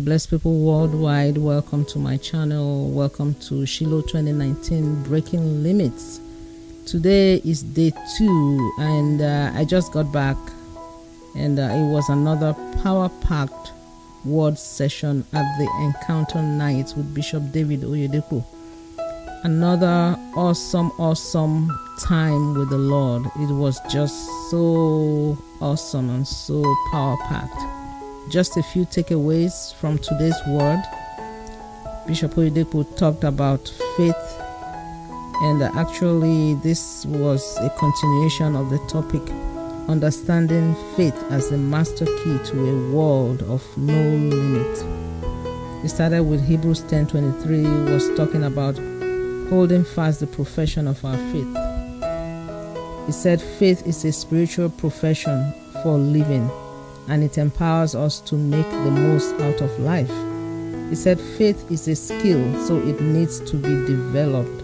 bless people worldwide. Welcome to my channel. Welcome to Shiloh 2019 Breaking Limits. Today is day two, and uh, I just got back, and uh, it was another power packed word session at the Encounter Night with Bishop David Oyedepo. Another awesome, awesome time with the Lord. It was just so awesome and so power packed. Just a few takeaways from today's word. Bishop Oyedepo talked about faith, and actually, this was a continuation of the topic understanding faith as the master key to a world of no limit. He started with Hebrews 10:23 was talking about holding fast the profession of our faith. He said faith is a spiritual profession for living and it empowers us to make the most out of life. He said faith is a skill so it needs to be developed.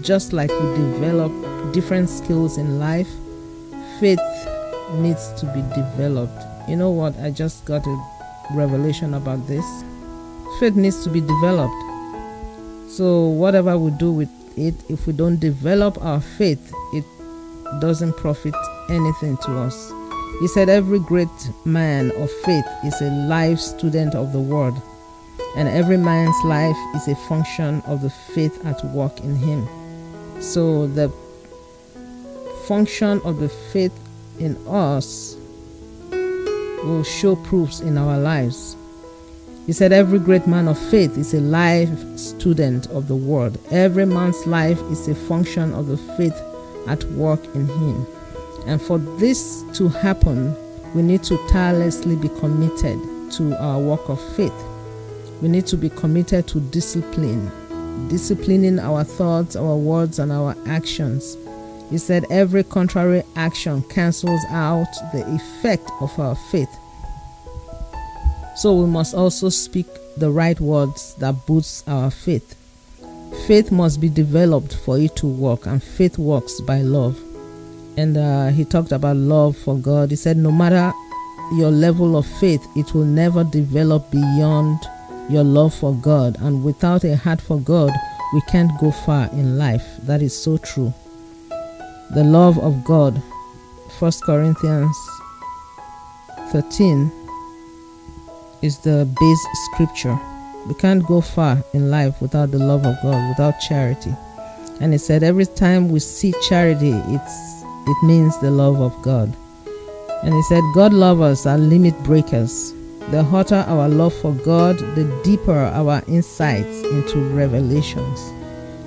Just like we develop different skills in life, faith needs to be developed. You know what? I just got a revelation about this. Faith needs to be developed. So, whatever we do with it, if we don't develop our faith, it doesn't profit anything to us. He said, Every great man of faith is a life student of the word, and every man's life is a function of the faith at work in him. So, the function of the faith in us will show proofs in our lives. He said, Every great man of faith is a life student of the word. Every man's life is a function of the faith at work in him. And for this to happen, we need to tirelessly be committed to our work of faith. We need to be committed to discipline, disciplining our thoughts, our words, and our actions he said, Every contrary action cancels out the effect of our faith. So we must also speak the right words that boosts our faith. Faith must be developed for it to work, and faith works by love. And uh, he talked about love for God. He said, No matter your level of faith, it will never develop beyond your love for God. And without a heart for God, we can't go far in life. That is so true the love of God. 1 Corinthians 13 is the base scripture. We can't go far in life without the love of God, without charity. And he said every time we see charity, it's it means the love of God. And he said God lovers are limit breakers. The hotter our love for God, the deeper our insights into revelations.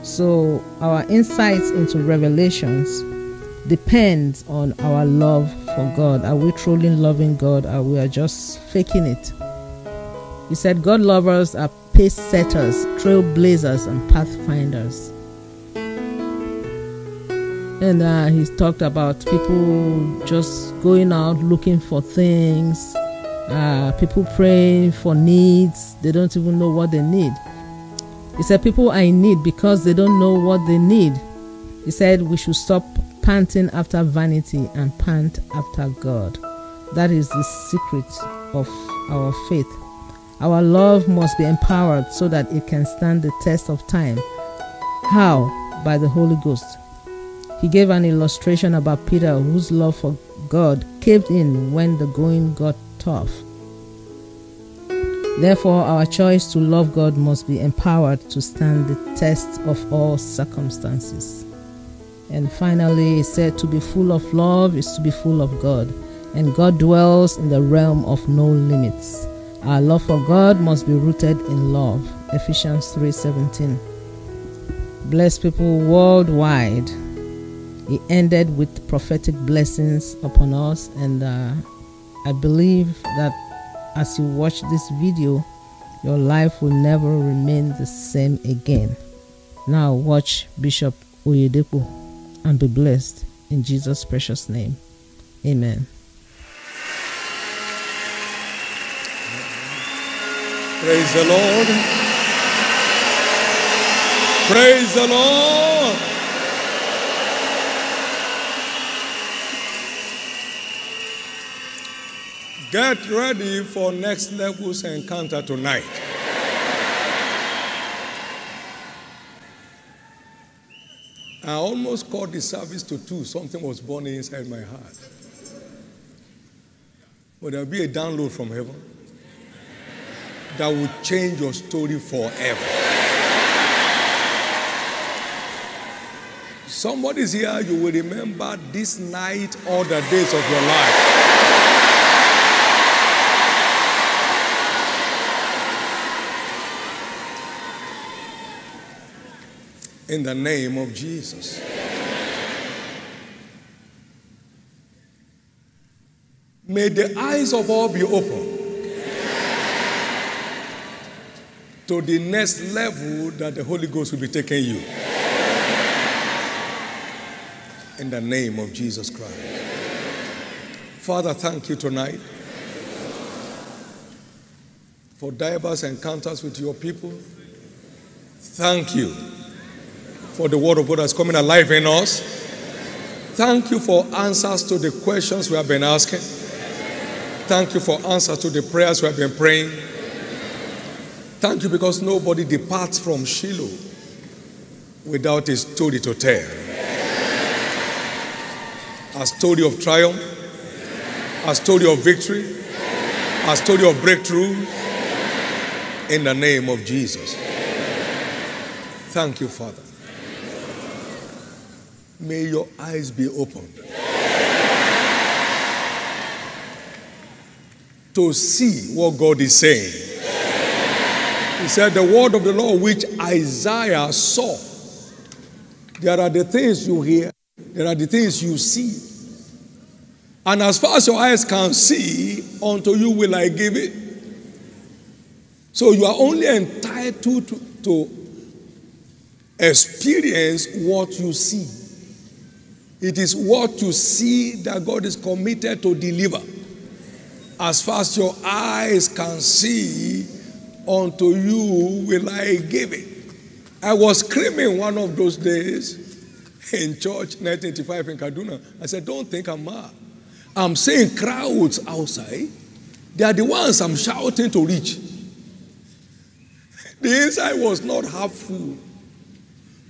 So our insights into revelations depends on our love for God. Are we truly loving God or we are just faking it? He said God lovers are pace setters, trailblazers, and pathfinders. And uh, he talked about people just going out looking for things, uh, people praying for needs. They don't even know what they need. He said people are in need because they don't know what they need. He said we should stop panting after vanity and pant after God. That is the secret of our faith. Our love must be empowered so that it can stand the test of time. How? By the Holy Ghost. He gave an illustration about Peter, whose love for God caved in when the going got tough. Therefore, our choice to love God must be empowered to stand the test of all circumstances. And finally, he said, To be full of love is to be full of God, and God dwells in the realm of no limits. Our love for God must be rooted in love. Ephesians 3:17. Bless people worldwide. He ended with prophetic blessings upon us, and uh, I believe that as you watch this video, your life will never remain the same again. Now watch Bishop Oyedepo and be blessed in Jesus' precious name. Amen. Praise the Lord. Praise the Lord. Get ready for next levels encounter tonight. I almost called the service to two. Something was born inside my heart. But there'll be a download from heaven that will change your story forever. Somebody's here, you will remember this night all the days of your life. In the name of Jesus. May the eyes of all be open to the next level that the Holy Ghost will be taking you. In the name of Jesus Christ. Father, thank you tonight for diverse encounters with your people. Thank you for the word of God that's coming alive in us. Thank you for answers to the questions we have been asking. Thank you for answers to the prayers we have been praying. Thank you because nobody departs from Shiloh without a story to tell. A story of triumph, a story of victory, a story of breakthrough in the name of Jesus. Thank you, Father. May your eyes be opened to see what God is saying. He said, The word of the Lord which Isaiah saw. There are the things you hear, there are the things you see. And as far as your eyes can see, unto you will I give it. So you are only entitled to, to experience what you see. It is what you see that God is committed to deliver. As far as your eyes can see, unto you will I give it. I was screaming one of those days in church, 1985 in Kaduna. I said, Don't think I'm mad. I'm seeing crowds outside. They are the ones I'm shouting to reach. The inside was not half full,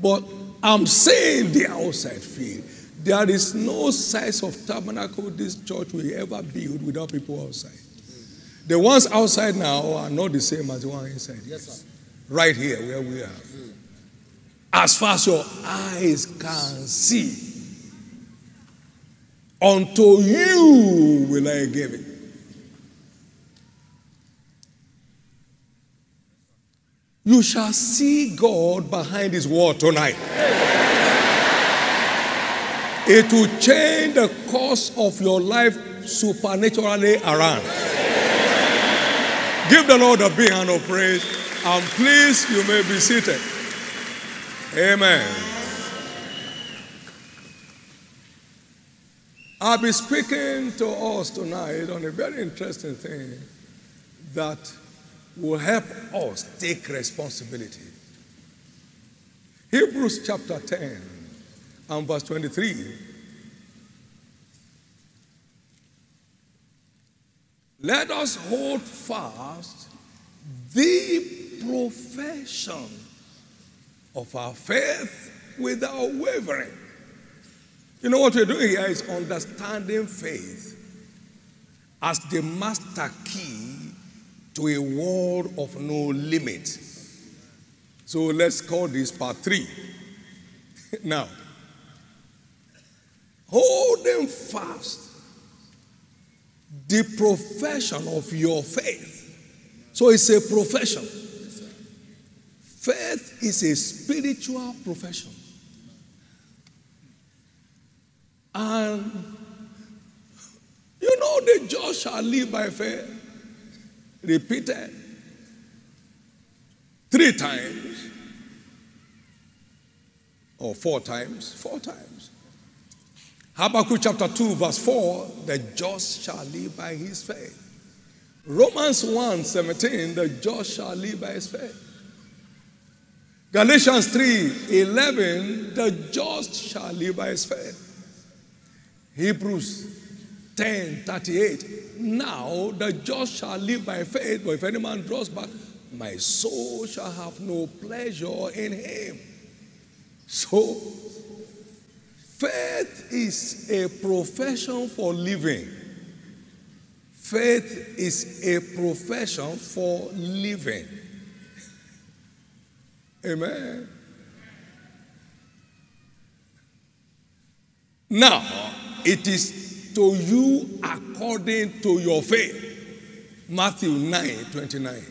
but I'm saying the outside field. There is no size of tabernacle this church will ever build without people outside. The ones outside now are not the same as the ones inside. Yes, sir. Right here where we are. As far as your eyes can see, unto you will I give it. You shall see God behind His wall tonight. It will change the course of your life supernaturally around. Give the Lord a big hand of praise. I'm pleased you may be seated. Amen. I'll be speaking to us tonight on a very interesting thing that will help us take responsibility. Hebrews chapter 10 and verse 23. Let us hold fast the profession of our faith without wavering. You know what we're doing here is understanding faith as the master key to a world of no limit. So let's call this part three. now, holding fast the profession of your faith. So it's a profession. Faith is a spiritual profession. And you know, the just shall live by faith. Repeated three times or four times. Four times. Habakkuk chapter 2, verse 4 the just shall live by his faith. Romans 1 17, the just shall live by his faith. Galatians 3 11, the just shall live by his faith. Hebrews 10 38. Now the just shall live by faith, but if any man draws back, my soul shall have no pleasure in him. So, faith is a profession for living. Faith is a profession for living. Amen. Now, it is to you according to your faith. Matthew 9 29.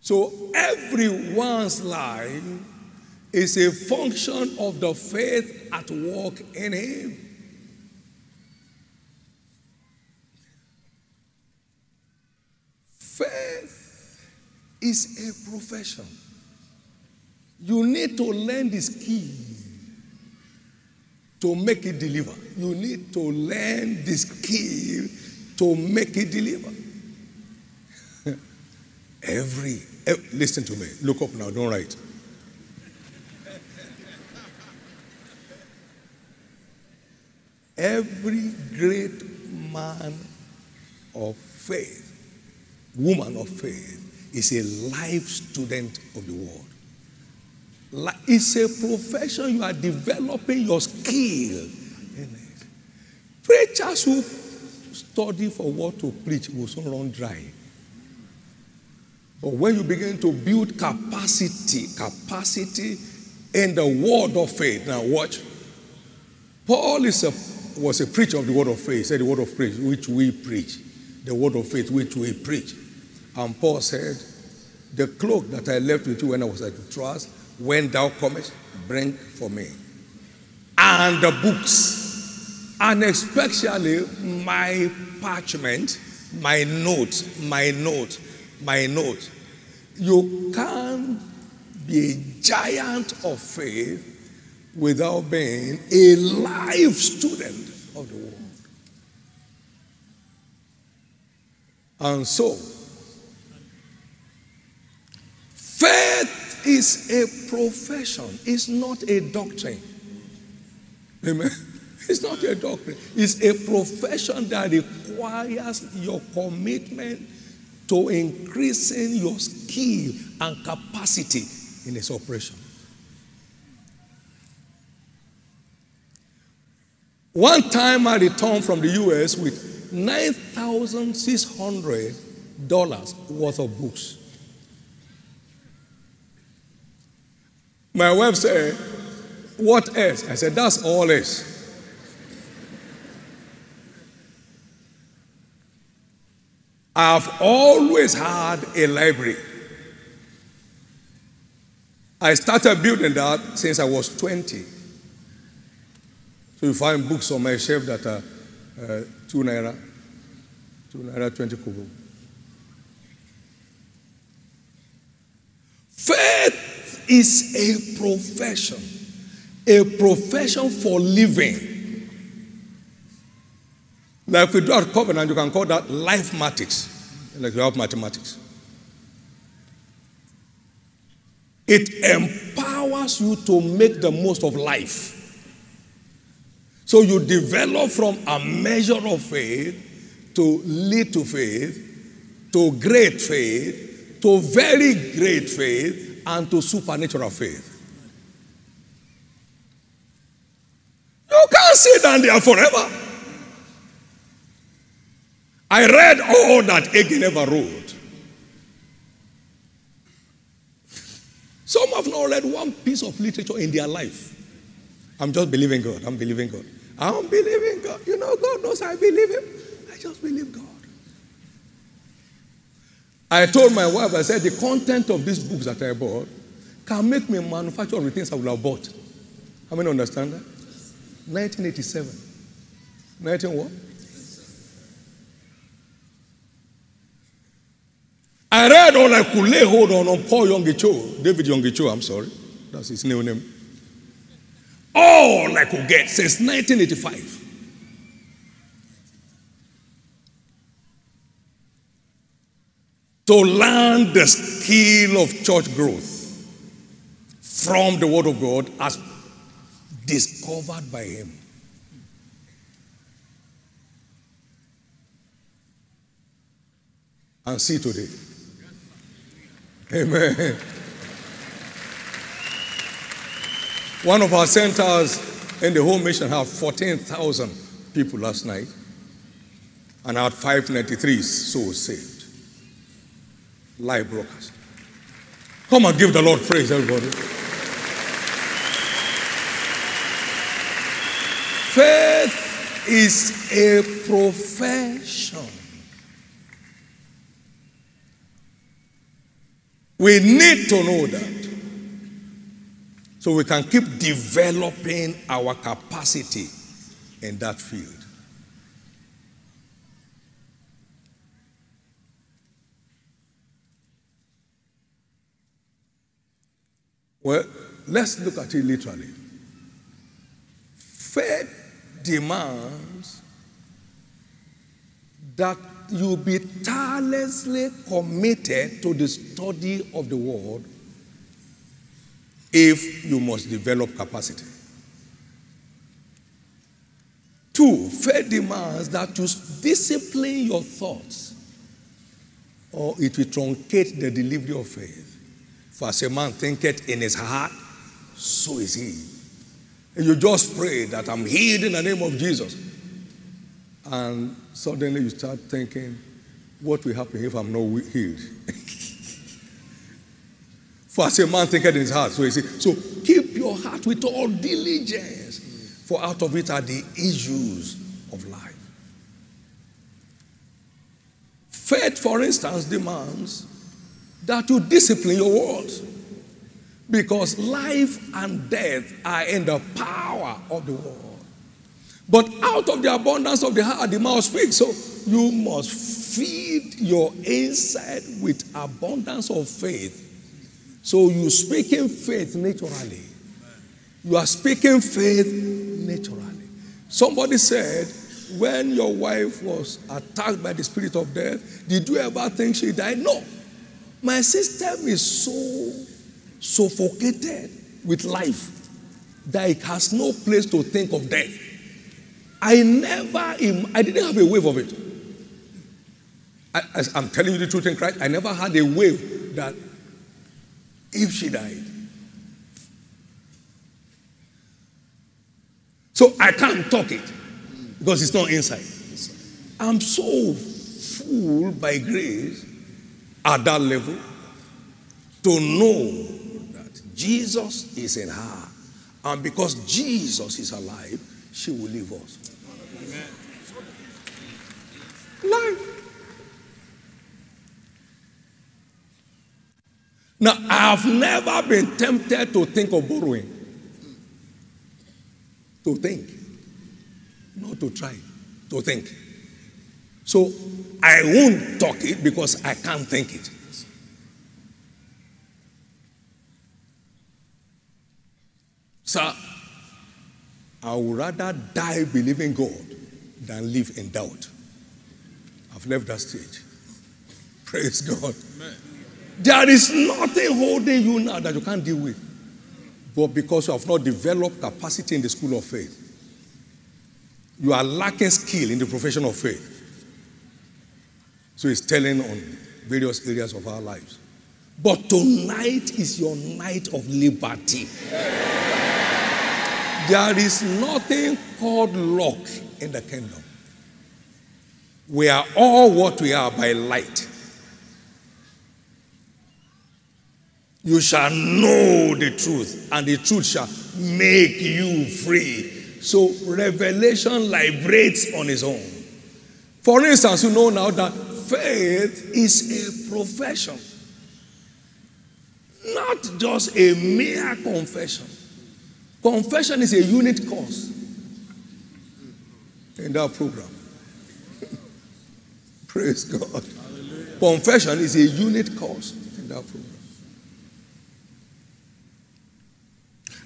So, everyone's life is a function of the faith at work in him. Faith is a profession. You need to learn the skill to make it deliver. You need to learn the skill to make it deliver. every, every, listen to me. Look up now, don't write. Every great man of faith, woman of faith, is a life student of the world. It's a profession you are developing your skill. Preachers who study for what to preach will soon run dry. But when you begin to build capacity, capacity in the word of faith, now watch. Paul is a was a preacher of the word of faith. He said, The word of faith which we preach. The word of faith which we preach. And Paul said, The cloak that I left with you when I was at the Troas, when thou comest, bring for me. And the books, and especially my parchment, my note, my note, my note. You can't be a giant of faith without being a live student of the world. And so, faith is a profession, it's not a doctrine. Amen. It's not a doctrine, it's a profession that requires your commitment to increasing your skill and capacity in its operation. One time I returned from the US with $9,600 worth of books. My wife said, What else? I said, That's all else. I've always had a library. I started building that since I was 20. So you find books on my shelf that are uh, two naira, two naira, 20 kobo. Faith is a profession, a profession for living. Like we do our covenant, you can call that life mathematics, like you have mathematics. It empowers you to make the most of life. So you develop from a measure of faith to to faith, to great faith, to very great faith, and to supernatural faith. You can't sit down there forever. I read all that Hagin ever wrote. Some have not read one piece of literature in their life. I'm just believing God. I'm believing God. I'm believing God. You know, God knows I believe Him. I just believe God. I told my wife, I said, the content of these books that I bought can make me manufacture all the things I would have bought. How many understand that? 1987. 19 what? I read all I could lay hold on on Paul Yonggi David Yonggi I'm sorry. That's his new name. All I could get since 1985. To learn the skill of church growth from the Word of God as discovered by Him. And see today. Amen. One of our centers in the whole mission had 14,000 people last night and had 593 souls saved. Live broadcast. Come and give the Lord praise, everybody. Faith is a profession. We need to know that. So we can keep developing our capacity in that field. Well, let's look at it literally. Faith demands that you be tirelessly committed to the study of the word if you must develop capacity. Two, faith demands that you discipline your thoughts or it will truncate the delivery of faith. For as a man thinketh in his heart, so is he. And you just pray that I'm healed in the name of Jesus. And suddenly you start thinking, what will happen if I'm not healed? For as a man thinketh in his heart, so he said, So keep your heart with all diligence, for out of it are the issues of life. Faith, for instance, demands that you discipline your words. Because life and death are in the power of the word. But out of the abundance of the heart, the mouth speaks. So you must feed your inside with abundance of faith. So you speak in faith naturally. You are speaking faith naturally. Somebody said, when your wife was attacked by the spirit of death, did you ever think she died? No. My system is so suffocated with life that it has no place to think of death. I never, I didn't have a wave of it. I, am telling you the truth in Christ, I never had a wave that if she died. So I can't talk it because it's not inside. I'm so full by grace at that level to know that Jesus is in her. And because Jesus is alive, she will leave us. Amen. Life. Now, I have never been tempted to think of borrowing. To think. Not to try. To think. So I won't talk it because I can't think it. Sir, I would rather die believing God than live in doubt. I've left that stage. Praise God. Amen. There is nothing holding you now that you can't deal with. But because you have not developed capacity in the school of faith, you are lacking skill in the profession of faith. So it's telling on various areas of our lives. But tonight is your night of liberty. There is nothing called luck in the kingdom. We are all what we are by light. You shall know the truth, and the truth shall make you free. So, revelation liberates on its own. For instance, you know now that faith is a profession, not just a mere confession. Confession is a unit course in that program. Praise God. Hallelujah. Confession is a unit course in that program.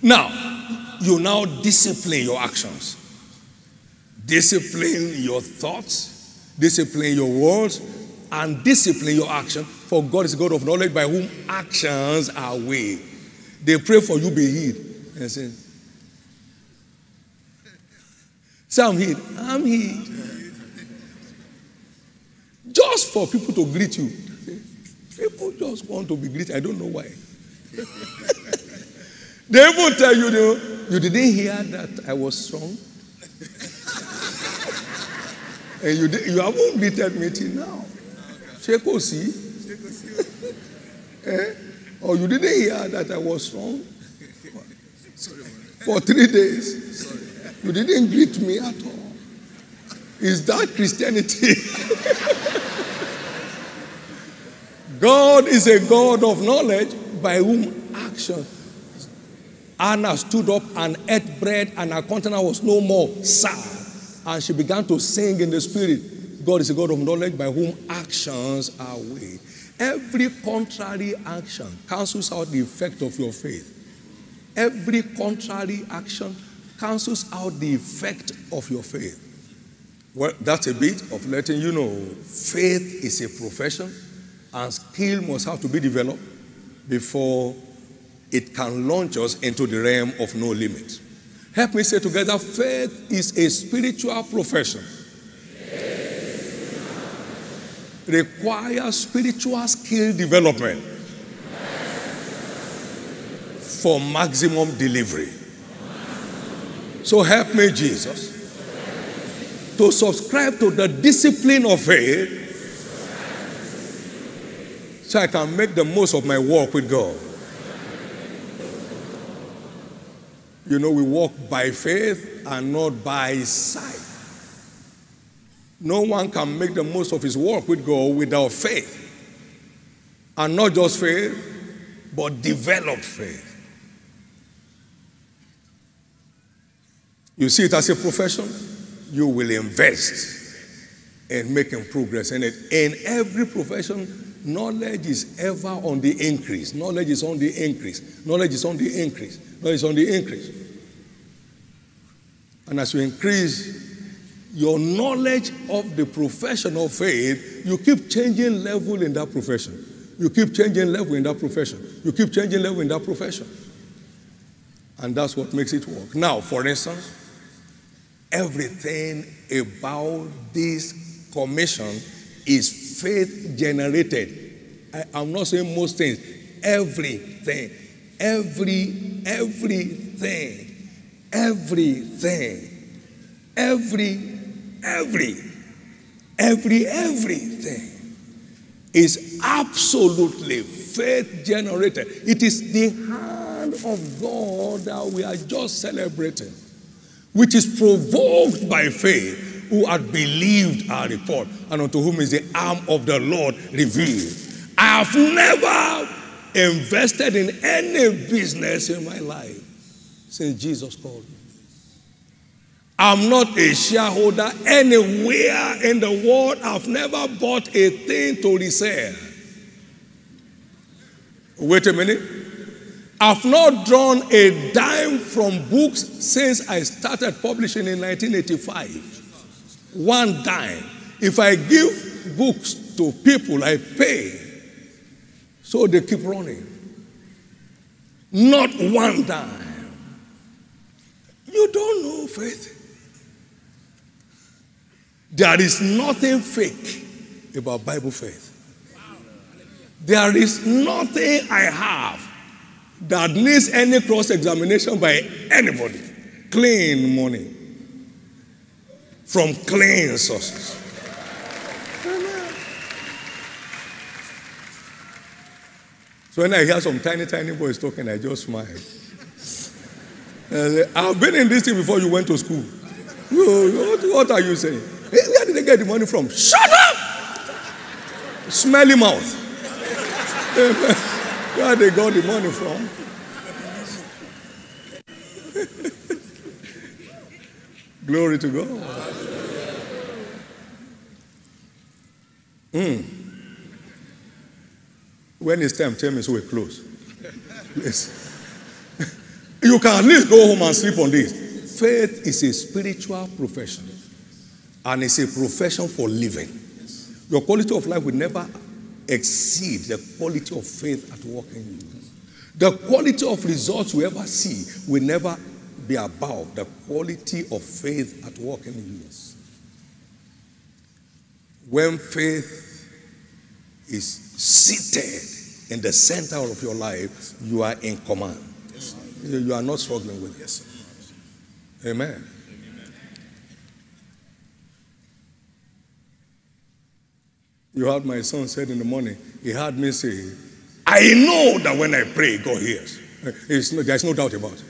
Now, you now discipline your actions, discipline your thoughts, discipline your words, and discipline your action. For God is God of knowledge by whom actions are weighed. They pray for you be healed. And say, say I'm healed. I'm healed. just for people to greet you. People just want to be greeted. I don't know why. they even tell you, you, you didn't hear that I was strong. and you, did, you haven't greeted me till now. Sheko see? Eh? Or you didn't hear that I was strong? For three days. You didn't greet me at all. Is that Christianity? God is a God of knowledge by whom action. Anna stood up and ate bread, and her countenance was no more sad. And she began to sing in the spirit. God is a God of knowledge by whom actions are weighed. Every contrary action cancels out the effect of your faith. Every contrary action cancels out the effect of your faith. Well, that's a bit of letting you know faith is a profession and skill must have to be developed before it can launch us into the realm of no limit. Help me say together faith is a spiritual profession requires spiritual skill development for maximum delivery. So help me, Jesus, to subscribe to the discipline of faith so I can make the most of my walk with God. You know, we walk by faith and not by sight. No one can make the most of his work with God without faith. And not just faith, but developed faith. You see it as a profession, you will invest in making progress in it. In every profession, knowledge is ever on the increase. Knowledge is on the increase. Knowledge is on the increase. Knowledge is on the increase. And as you increase your knowledge of the profession of faith, you keep changing level in that profession. You keep changing level in that profession. You keep changing level in that profession. And that's what makes it work. Now, for instance, everything about this commission is faith generated. I, am not saying most things, everything. Every, everything. Everything. Every every, every, everything is absolutely faith generated. It is the hand of God that we are just celebrating, which is provoked by faith, who had believed our report, and unto whom is the arm of the Lord revealed. I have never invested in any business in my life since Jesus called me. I'm not a shareholder anywhere in the world. I've never bought a thing to resell. Wait a minute. I've not drawn a dime from books since I started publishing in 1985. One dime. If I give books to people, I pay. So they keep running. Not one dime. You don't know faith. There is nothing fake about Bible faith. There is nothing I have that needs any cross examination by anybody. Clean money from clean sources. So when I hear some tiny, tiny boys talking, I just smile. I've been in this thing before you went to school. What, what are you saying? Where did they get the money from? Shut up! Smelly mouth. Where did they got the money from? Glory to God. Mm. When it's time, tell me so we close. Please. You can at least go home and sleep on this. Faith is a spiritual profession. And it's a profession for living. Your quality of life will never exceed the quality of faith at work in you. The quality of results you ever see will never be above the quality of faith at work in you. When faith is seated in the center of your life, you are in command. You are not struggling with it. Amen. You heard my son said in the morning, he heard me say, I know that when I pray, God hears. No, there's no doubt about it.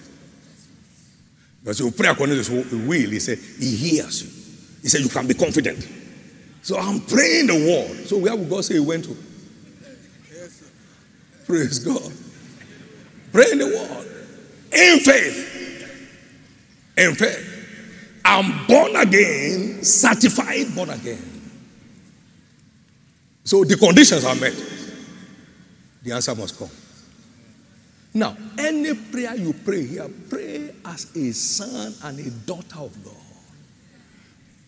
Because you pray according to his will, he said, he hears you. He said, you can be confident. So I'm praying the word. So where would God say he went to? Praise God. Praying the word. In faith. In faith. I'm born again, certified born again. So the conditions are met. The answer must come. Now, any prayer you pray here, pray as a son and a daughter of God.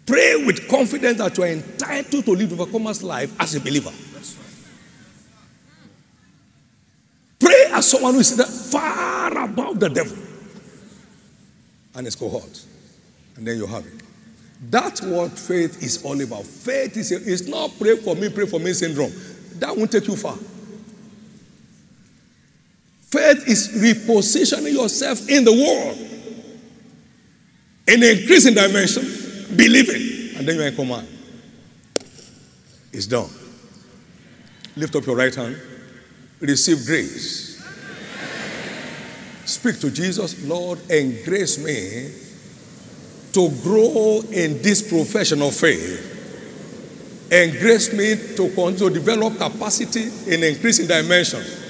Pray with confidence that you are entitled to live the overcomer's life as a believer. Pray as someone who is far above the devil and his cohort. And then you have it. That's what faith is all about. Faith is, is not pray for me, pray for me syndrome. That won't take you far. Faith is repositioning yourself in the world in increasing dimension, believing, and then you're in command. It's done. Lift up your right hand. Receive grace. Speak to Jesus, Lord, and grace me to grow in this profession of faith. And grace me to to develop capacity in increasing dimensions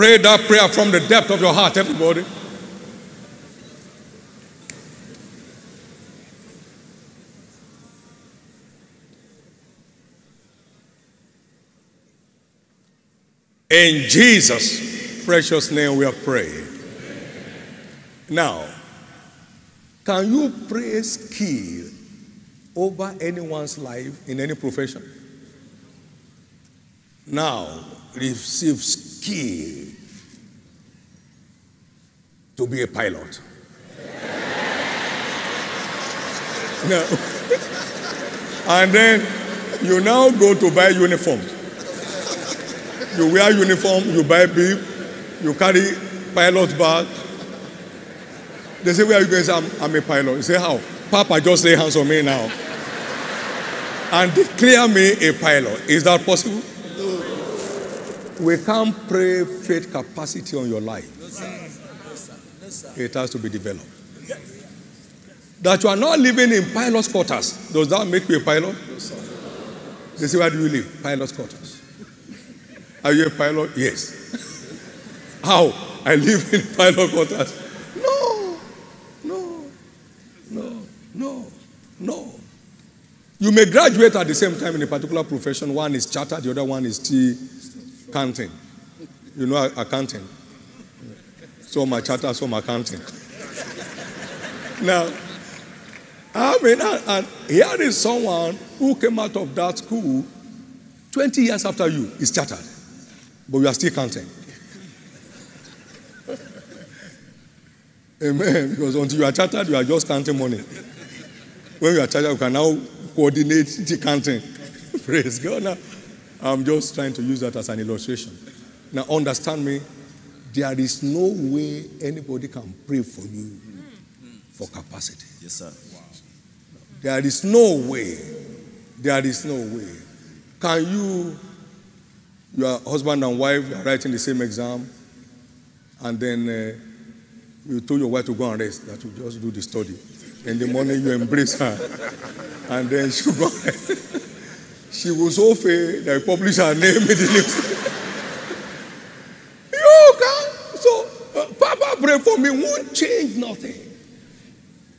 Pray that prayer from the depth of your heart, everybody. In Jesus' precious name, we have prayed. Now, can you pray skill over anyone's life in any profession? Now, receive skill to be a pilot. now, and then you now go to buy uniform. You wear uniform, you buy bib, you carry pilot bag. They say, Where are you going? I'm, I'm a pilot. You say, How? Papa just lay hands on me now and declare me a pilot. Is that possible? We can't pray faith capacity on your life. It has to be developed. That you are not living in pilot's quarters. Does that make you a pilot? They say, Where do you live? Pilot's quarters. Are you a pilot? Yes. How? I live in pilot quarters. No, no, no, no, no. You may graduate at the same time in a particular profession. One is chartered, the other one is T accounting. You know accounting. Some are chartered, some are accounting. now, I mean, and, and here is someone who came out of that school 20 years after you is chartered, but you are still counting. Amen. Because until you are chartered, you are just counting money. When you are chartered, you can now coordinate the counting. Praise God. Now, I'm just trying to use that as an illustration. Now, understand me. There is no way anybody can pray for you for capacity. Yes, sir. There is no way. There is no way. Can you, your husband and wife are writing the same exam, and then uh, you told your wife to go and rest, that you just do the study. In the morning, you embrace her, and then she go. she was so fair that you publish her name in the news. Pray for me won't change nothing.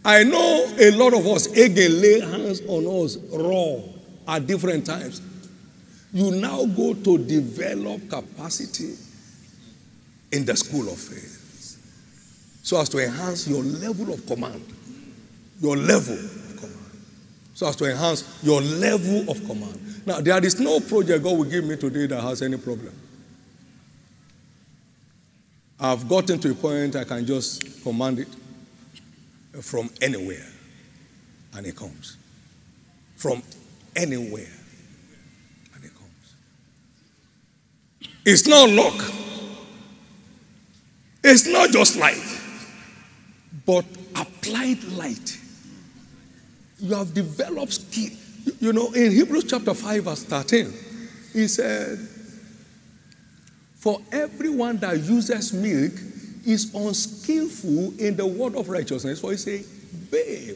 I know a lot of us again lay hands on us raw at different times. You now go to develop capacity in the school of faith so as to enhance your level of command. Your level of command. So as to enhance your level of command. Now, there is no project God will give me today that has any problem. I've gotten to a point I can just command it from anywhere, and it comes. From anywhere, and it comes. It's not luck. It's not just light, but applied light. You have developed skill. You know, in Hebrews chapter 5, verse 13, he said, For everyone that uses milk is unskillful in the word of righteousness, for he say, babe.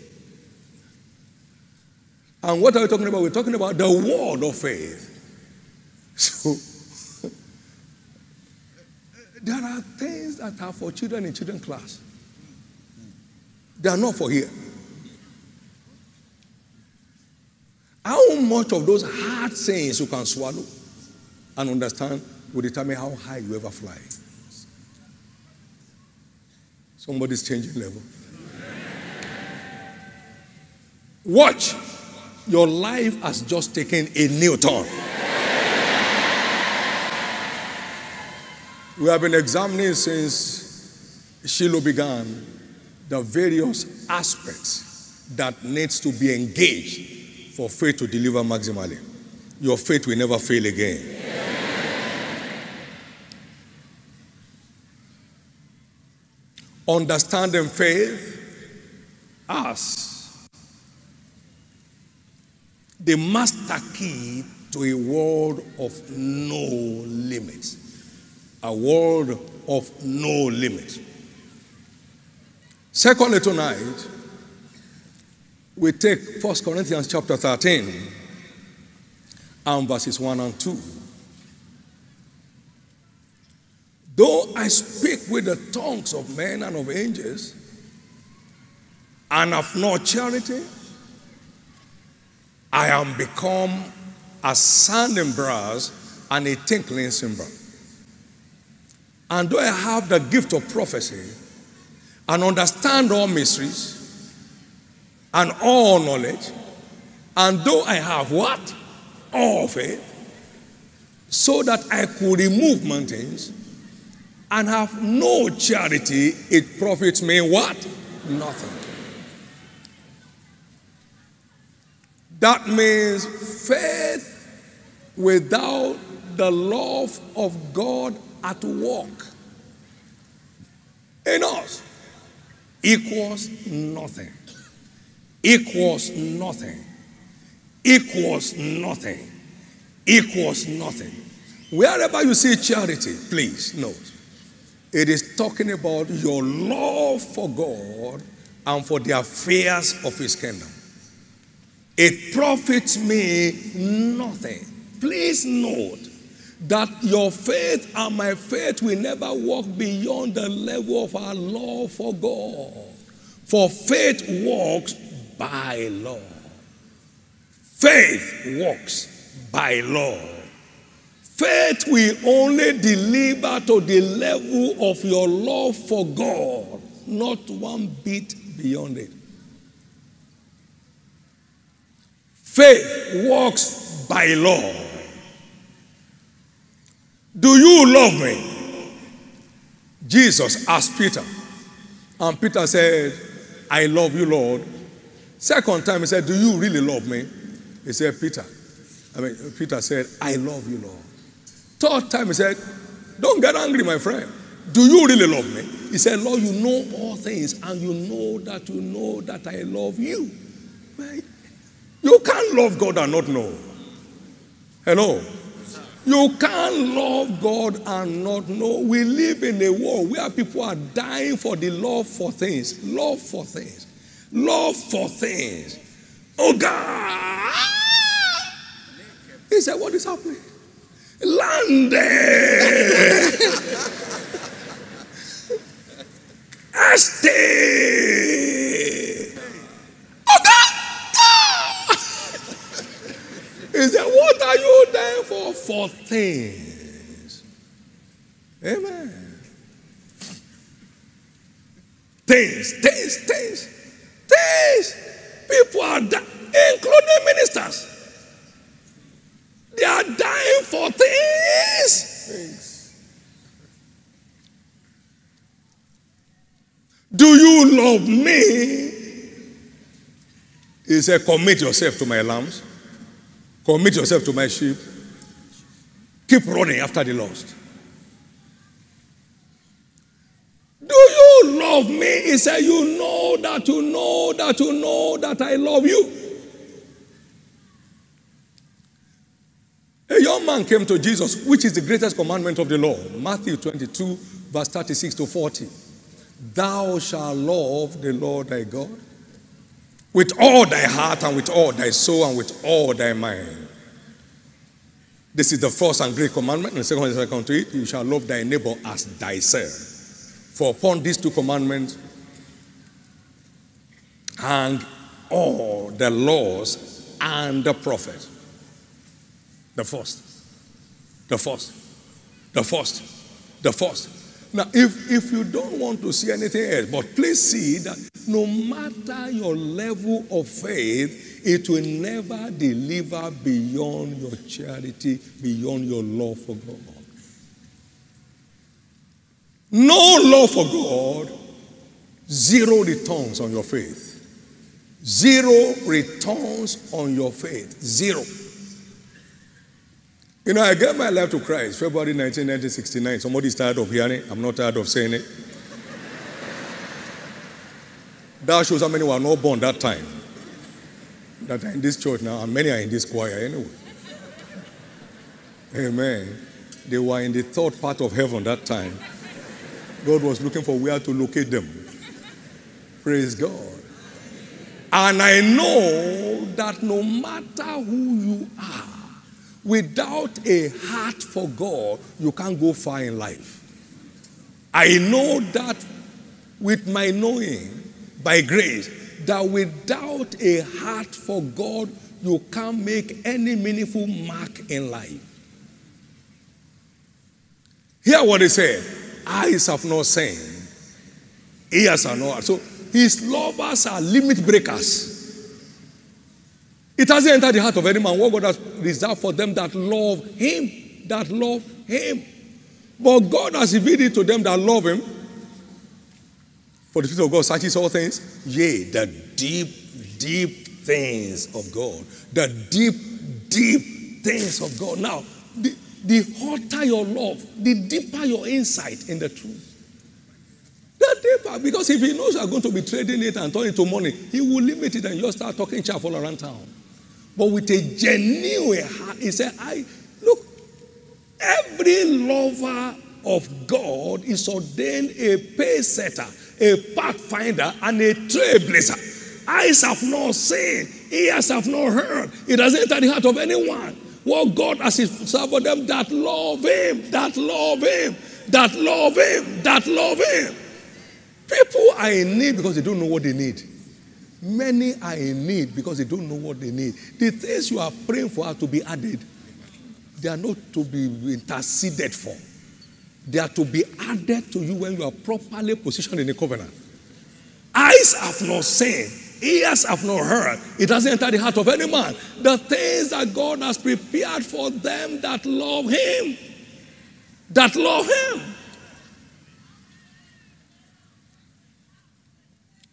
And what are we talking about? We're talking about the word of faith. So, there are things that are for children in children class. They are not for here. How much of those hard sayings you can swallow and understand will determine how high you ever fly. Somebody's changing level. Watch. Your life has just taken a new turn. We have been examining since Shiloh began the various aspects that needs to be engaged for faith to deliver maximally. Your faith will never fail again. Understanding faith as the master key to a world of no limits. A world of no limits. Secondly, tonight, we take 1 Corinthians chapter 13 and verses 1 and 2. Though I speak with the tongues of men and of angels, and have no charity, I am become a sounding brass and a tinkling cymbal. And though I have the gift of prophecy and understand all mysteries and all knowledge, and though I have what? All faith, so that I could remove mountains and have no charity, it profits me what? Nothing. That means faith without the love of God at work in us equals nothing. Equals nothing. Equals nothing. Equals nothing. Wherever you see charity, please note it is talking about your love for God and for the affairs of His kingdom. It profits me nothing. Please note that your faith and my faith will never walk beyond the level of our love for God. For faith walks by law. Faith walks by law. Faith will only deliver to the level of your love for God, not one bit beyond it. Faith walks by law. Do you love me? Jesus asked Peter. And Peter said, I love you, Lord. Second time he said, Do you really love me? He said, Peter. I mean, Peter said, I love you, Lord. Third time he said, Don't get angry, my friend. Do you really love me? He said, Lord, you know all things, and you know that you know that I love you. Right? You can't love God and not know. Hello? You can't love God and not know. We live in a world where people are dying for the love for things. Love for things. Love for things. Oh God! He said, What is happening? London. Ashton. Oh, ah. he said, What are you there for? For things. Amen. Things, things, things, things. People are, dying, including ministers. They are dying for things. Things. Do you love me? He said, Commit yourself to my lambs. Commit yourself to my sheep. Keep running after the lost. Do you love me? He said, You know that you know that you know that I love you. A young man came to Jesus, which is the greatest commandment of the law. Matthew 22, verse 36 to 40. Thou shalt love the Lord thy God with all thy heart and with all thy soul and with all thy mind. This is the first and great commandment. And the second is second to it, you shall love thy neighbor as thyself. For upon these two commandments hang all the laws and the prophets. The first, the first, the first, the first. Now, if, if you don't want to see anything else, but please see that no matter your level of faith, it will never deliver beyond your charity, beyond your love for God. No love for God, zero returns on your faith. Zero returns on your faith. Zero. You know, I gave my life to Christ February 19, 1969. Somebody's tired of hearing it. I'm not tired of saying it. that shows how many were not born that time. That are in this church now, and many are in this choir anyway. Amen. They were in the third part of heaven that time. God was looking for where to locate them. Praise God. And I know that no matter who you are, without a heart for God, you can't go far in life. I know that with my knowing, by grace, that without a heart for God, you can't make any meaningful mark in life. Hear what he said eyes have not seen, ears are not. So his lovers are limit breakers. It hasn't entered the heart of any man what God has reserved for them that love him, that love him. But God has revealed it to them that love him. For the Spirit of God searches all things. Yea, the deep, deep things of God. The deep, deep things of God. Now, the, the hotter your love, the deeper your insight in the truth. The deeper, because if he knows you are going to be trading it and turning it to money, he will limit it and you'll start talking chaff all around town. But with a genuine heart, he said, I look, every lover of God is ordained a pace setter, a pathfinder, and a trailblazer. Eyes have not seen, ears have not heard. It doesn't enter the heart of anyone. What God has served for them that love Him, that love Him, that love Him, that love Him. People are in need because they don't know what they need. Many are in need because they don't know what they need. The things you are praying for are to be added. They are not to be interceded for. They are to be added to you when you are properly positioned in the covenant. Eyes have not seen, ears have not heard. It doesn't enter the heart of any man. The things that God has prepared for them that love Him. That love Him.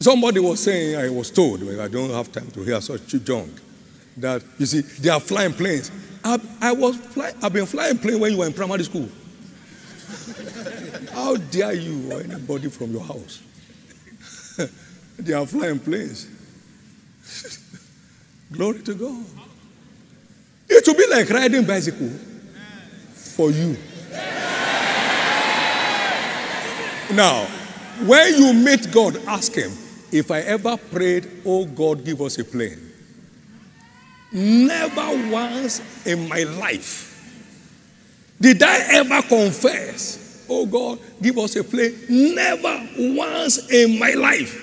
Somebody was saying, I was told, I don't have time to hear such junk, that you see, they are flying planes. I, I was fly, I've been flying plane when you were in primary school. How dare you or anybody from your house? they are flying planes. Glory to God. It will be like riding bicycle for you. Now, when you meet God, ask Him, if I ever prayed, oh God, give us a plane. Never once in my life did I ever confess, oh God, give us a plane. Never once in my life.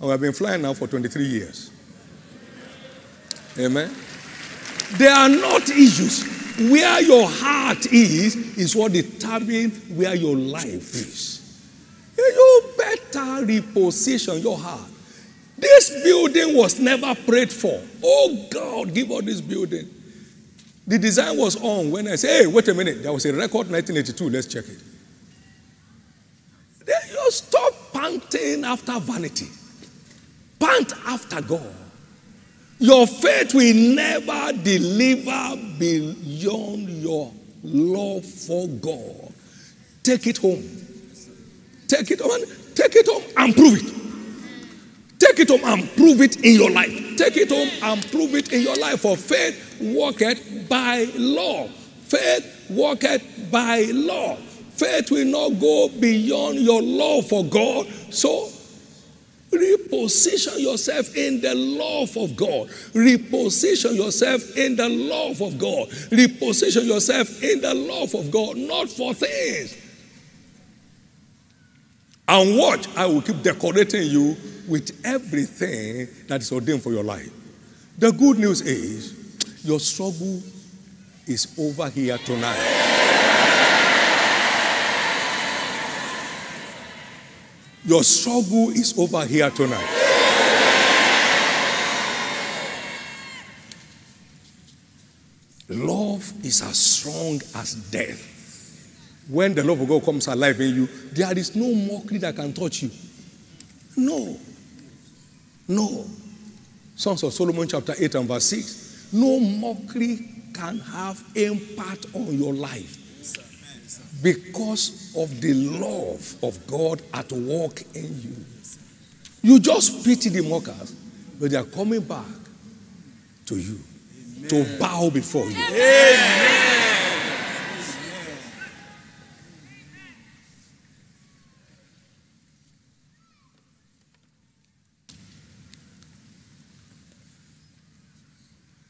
Oh, and we have been flying now for 23 years. Amen. They are not issues. Where your heart is, is what determines where your life is. You better reposition your heart. This building was never prayed for. Oh God, give us this building. The design was on when I said, hey, wait a minute, there was a record 1982, let's check it. Then you stop panting after vanity, pant after God. Your faith will never deliver beyond your love for God. Take it home. Take it home. Take it home and prove it. Take it home and prove it in your life. Take it home and prove it in your life. For faith worketh by law. Faith worketh by law. Faith will not go beyond your love for God. So reposition yourself in the love of God. Reposition yourself in the love of God. Reposition yourself in the love of God, not for things. And watch, I will keep decorating you with everything that is ordained for your life. The good news is your struggle is over here tonight. Your struggle is over here tonight. Love is as strong as death. When the love of God comes alive in you, there is no mockery that can touch you. No. No. Songs of Solomon, chapter 8 and verse 6. No mockery can have impact on your life because of the love of God at work in you. You just pity the mockers, but they are coming back to you Amen. to bow before you. Amen.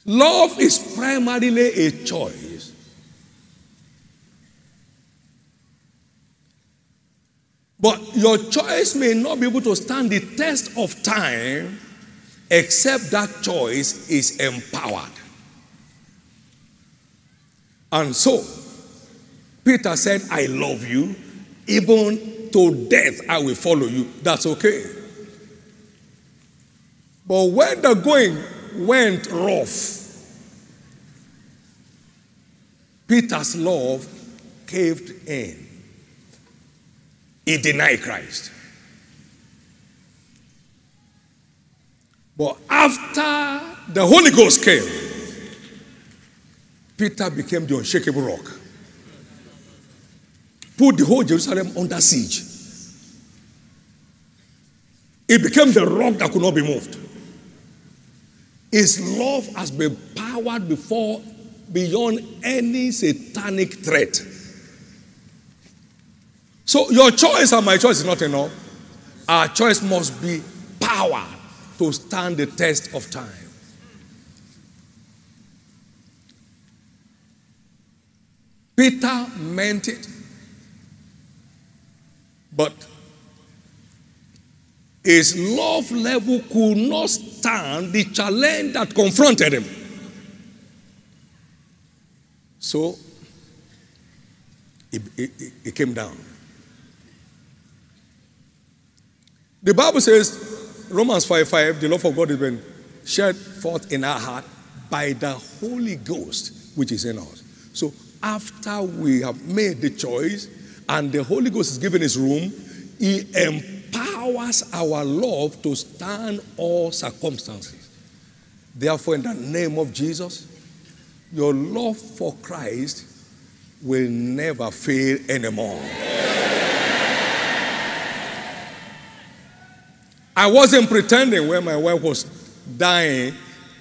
Love is primarily a choice. But your choice may not be able to stand the test of time except that choice is empowered. And so, Peter said, I love you, even to death I will follow you. That's okay. But when the going went rough, Peter's love caved in. He denied Christ. But after the Holy Ghost came, Peter became the unshakable rock. Put the whole Jerusalem under siege. It became the rock that could not be moved. His love has been powered before beyond any satanic threat. So your choice and my choice is not enough. Our choice must be power to stand the test of time. Peter meant it, but his love level could not stand the challenge that confronted him. So he came down. The Bible says, Romans 5 5, the love of God has been shed forth in our heart by the Holy Ghost which is in us. So after we have made the choice and the Holy Ghost is given his room, he empowers empowers our love to stand all circumstances. Therefore, in the name of Jesus, your love for Christ will never fail anymore. I wasn't pretending when my wife was dying,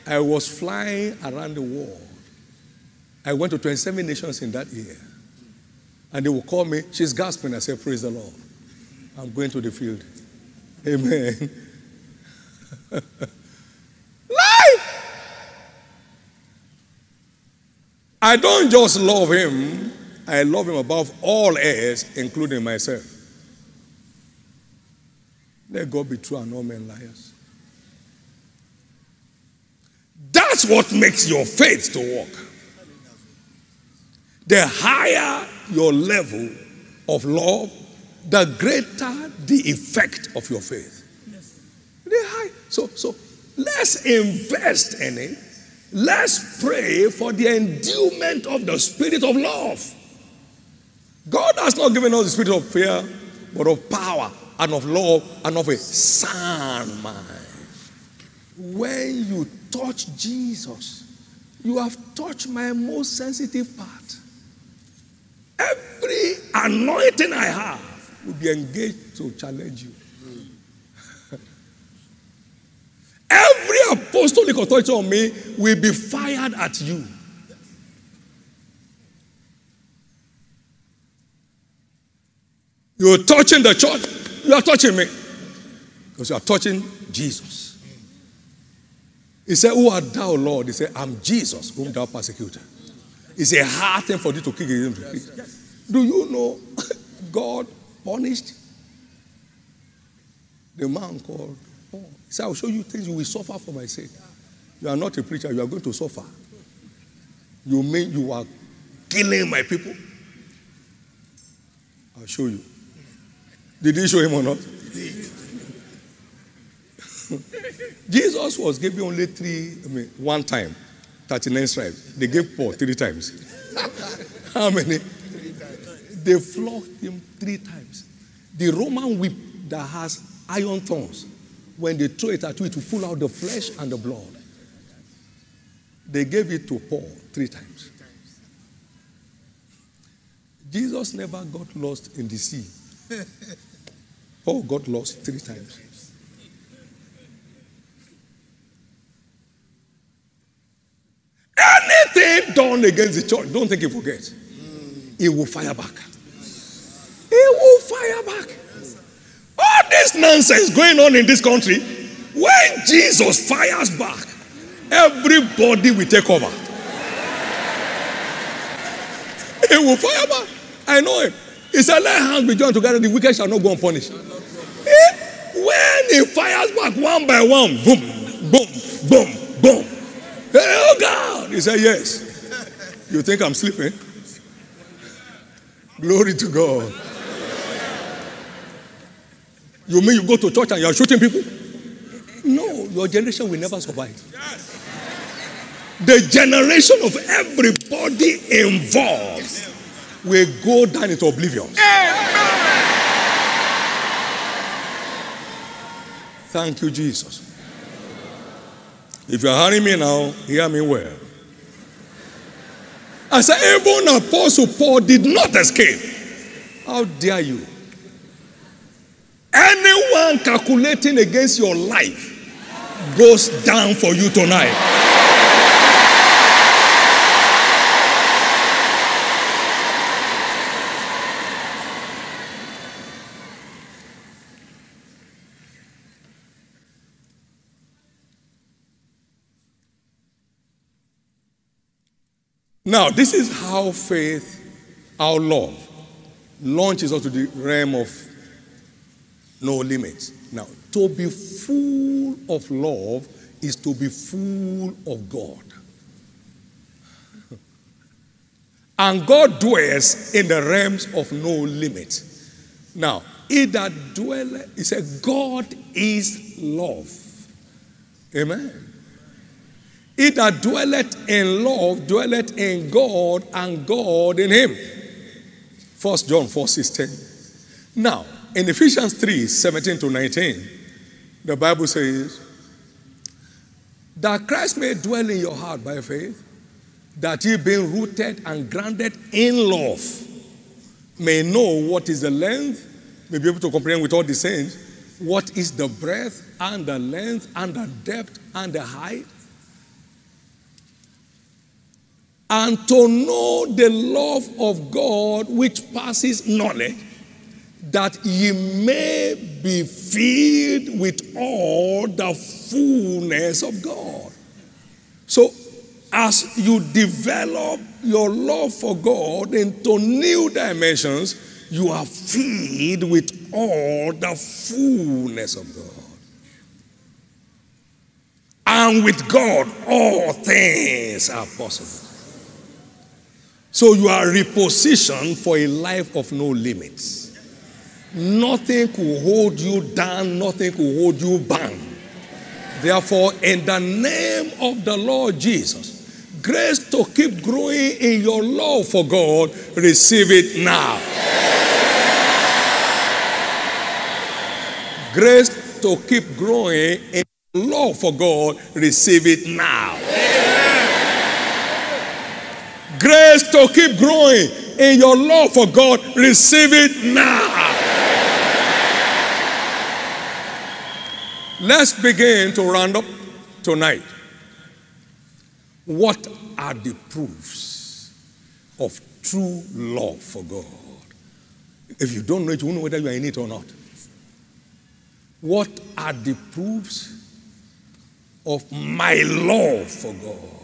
I was flying around the world. I went to 27 nations in that year. And they would call me, she's gasping. I said, Praise the Lord. I'm going to the field. Amen. Life. I don't just love him, I love him above all else, including myself. Let God be true and all men liars. That's what makes your faith to work. The higher your level of love, the greater the effect of your faith. The high. So, so let's invest in it. Let's pray for the endowment of the spirit of love. God has not given us the spirit of fear, but of power and of love and of a sound mind. When you touch Jesus, you have touched my most sensitive part. Every anointing I have will be engaged to challenge you. Every apostolic authority on me will be fired at you. You're touching the church, you are touching me. Because you are touching Jesus. He said, Who art thou, Lord? He said, I'm Jesus, whom thou persecuted. It's a hard thing for you to kick against. Yes, yes. Do you know God punished the man called Paul? He said, I'll show you things you will suffer for my sake. You are not a preacher, you are going to suffer. You mean you are killing my people? I'll show you. Did he show him or not? Jesus was given only three, I mean, one time, 39 stripes. They gave Paul three times. How many? They flogged him three times. The Roman whip that has iron thorns, when they throw it at you, to pull out the flesh and the blood. They gave it to Paul three times. Jesus never got lost in the sea. Paul got lost three times. Anything done against the church, don't think he forgets. He will fire back. He will fire back. All this nonsense going on in this country, when Jesus fires back, everybody will take over. He will fire back. I know him. He said, Let hands be joined together, the wicked shall not go unpunished. When he fires back one by one, boom, boom, boom, boom. Oh God! He said, Yes. You think I'm sleeping? Glory to God. You mean you go to church and you're shooting people? No, your generation will never survive. Yes. The generation of everybody involved will go down into oblivion. Thank you, Jesus. If you're hearing me now, hear me well. I said, even Apostle Paul did not escape. How dare you? Anyone calculating against your life goes down for you tonight. Now, this is how faith, our love, launches us to the realm of no limits. Now, to be full of love is to be full of God. And God dwells in the realms of no limit. Now, he that dwelleth, he said, God is love. Amen. He that dwelleth in love dwelleth in God, and God in him. First John 4 16. Now, in Ephesians 3 17 to 19, the Bible says, That Christ may dwell in your heart by faith, that ye being rooted and grounded in love, may know what is the length, may be able to comprehend with all the saints, what is the breadth and the length and the depth and the height. And to know the love of God which passes knowledge, that ye may be filled with all the fullness of God. So, as you develop your love for God into new dimensions, you are filled with all the fullness of God. And with God, all things are possible. So you are repositioned for a life of no limits. Nothing could hold you down, nothing could hold you bound. Therefore, in the name of the Lord Jesus, grace to keep growing in your love for God, receive it now. Grace to keep growing in your love for God, receive it now. Grace to keep growing in your love for God, receive it now. Let's begin to round up tonight. What are the proofs of true love for God? If you don't know it, you won't know whether you are in it or not. What are the proofs of my love for God?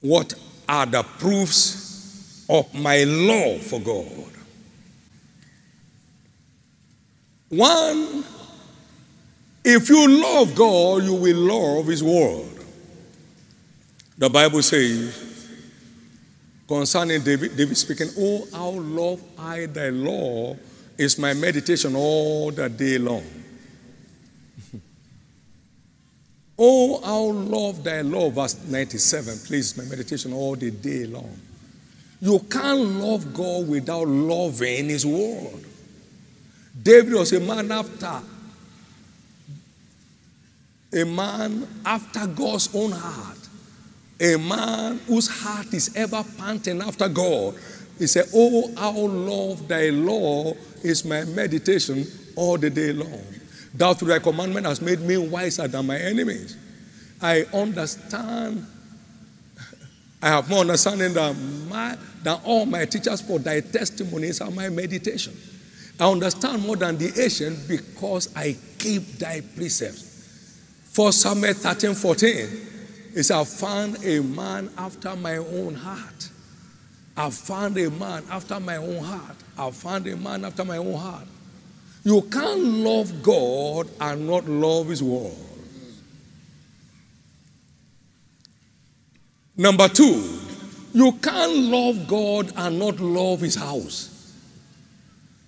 What are the proofs of my love for God? One, if you love God, you will love His Word. The Bible says, concerning David, David speaking, Oh, how love I thy law is my meditation all the day long. Oh, how love thy law, verse 97. Please, my meditation all the day long. You can't love God without loving His word. David was a man after, a man after God's own heart, a man whose heart is ever panting after God. He said, Oh, how love thy law is my meditation all the day long. Thou through thy commandment has made me wiser than my enemies. I understand. I have more understanding than, my, than all my teachers, for thy testimonies are my meditation. I understand more than the ancient because I keep thy precepts. For Samuel 13 14, it says, I found a man after my own heart. I found a man after my own heart. I found a man after my own heart. You can't love God and not love His word. Number two, you can't love God and not love His house.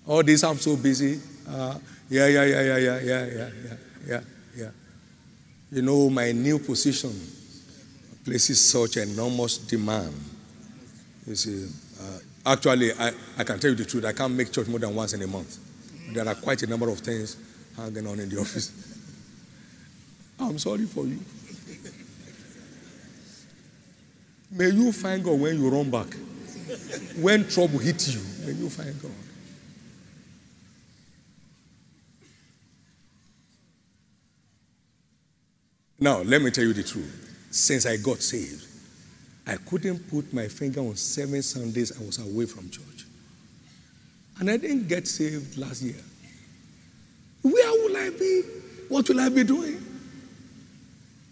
Oh, this, I'm so busy. Uh, yeah, yeah, yeah, yeah, yeah, yeah, yeah, yeah, yeah. You know, my new position places such enormous demand. You see, uh, actually, I, I can tell you the truth. I can't make church more than once in a month. There are quite a number of things hanging on in the office. I'm sorry for you. May you find God when you run back. When trouble hits you, may you find God. Now, let me tell you the truth. Since I got saved, I couldn't put my finger on seven Sundays I was away from church. And I didn't get saved last year. Where will I be? What will I be doing?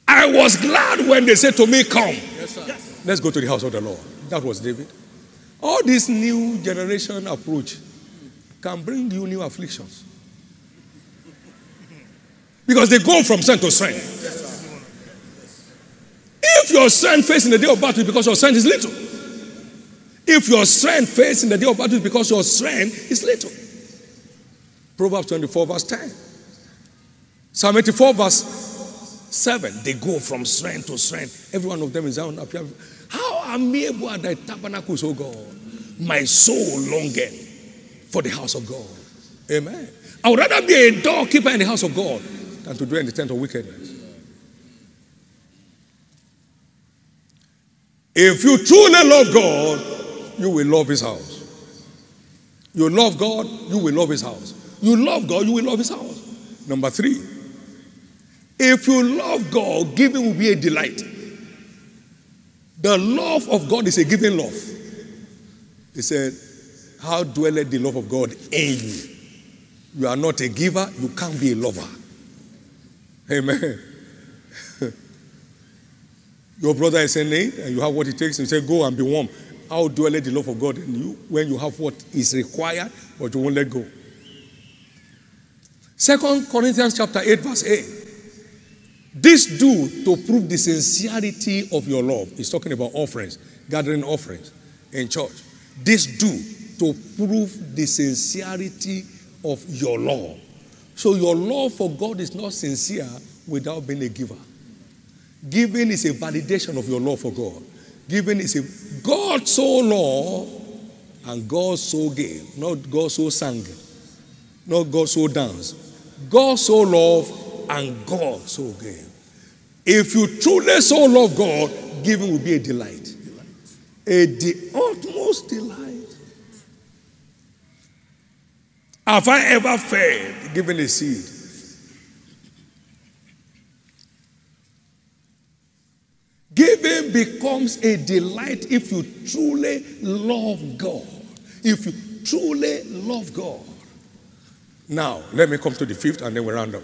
I was glad when they said to me, Come. Yes, Let's go to the house of the Lord. That was David. All this new generation approach can bring you new afflictions. Because they go from strength to strength. If your strength fails in the day of battle because your strength is little. If your strength fails in the day of battle because your strength is little. Proverbs 24, verse 10. Psalm 84, verse Seven, they go from strength to strength. Every one of them is down up here. How amiable are thy tabernacles, O God? My soul longeth for the house of God. Amen. I would rather be a doorkeeper in the house of God than to dwell in the tent of wickedness. If you truly love God, you will love his house. You love God, you will love his house. You love God, you will love his house. Number three, if you love God, giving will be a delight. The love of God is a giving love. He said, How dwelleth the love of God in you? You are not a giver, you can't be a lover. Amen. Your brother is in need and you have what it takes, and you say, Go and be warm. How dwelleth the love of God in you when you have what is required, but you won't let go? Second Corinthians chapter 8, verse 8. This do to prove the sincerity of your love. He's talking about offerings, gathering offerings in church. This do to prove the sincerity of your love. So your love for God is not sincere without being a giver. Giving is a validation of your love for God. Giving is a God so loved and God so gave, not God so sang, not God so danced. God so love and God so gave. If you truly so love God, giving will be a delight. A the utmost delight. Have I ever failed giving a seed? Giving becomes a delight if you truly love God. If you truly love God. Now, let me come to the fifth and then we round up.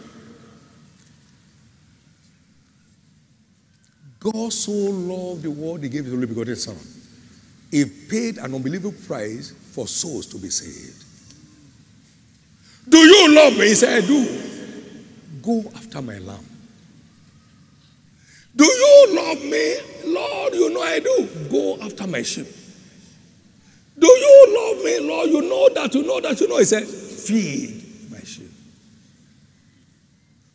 God so loved the world, he gave his only begotten Son. He paid an unbelievable price for souls to be saved. Do you love me? He said, I do. Go after my lamb. Do you love me? Lord, you know I do. Go after my sheep. Do you love me, Lord? You know that, you know that, you know. He said, feed my sheep.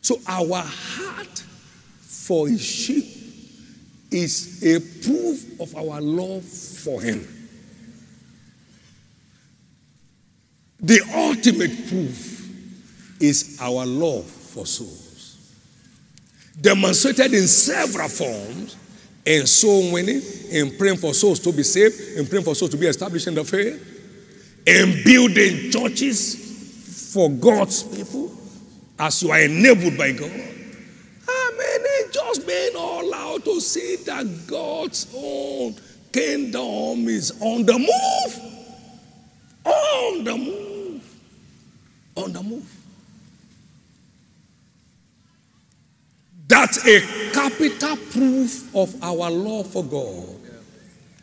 So our heart for his sheep is a proof of our love for him. The ultimate proof is our love for souls. Demonstrated in several forms in soul winning, in praying for souls to be saved, in praying for souls to be established in the faith, in building churches for God's people as you are enabled by God. I just being all out to see that God's own kingdom is on the move. On the move. On the move. That's a capital proof of our love for God.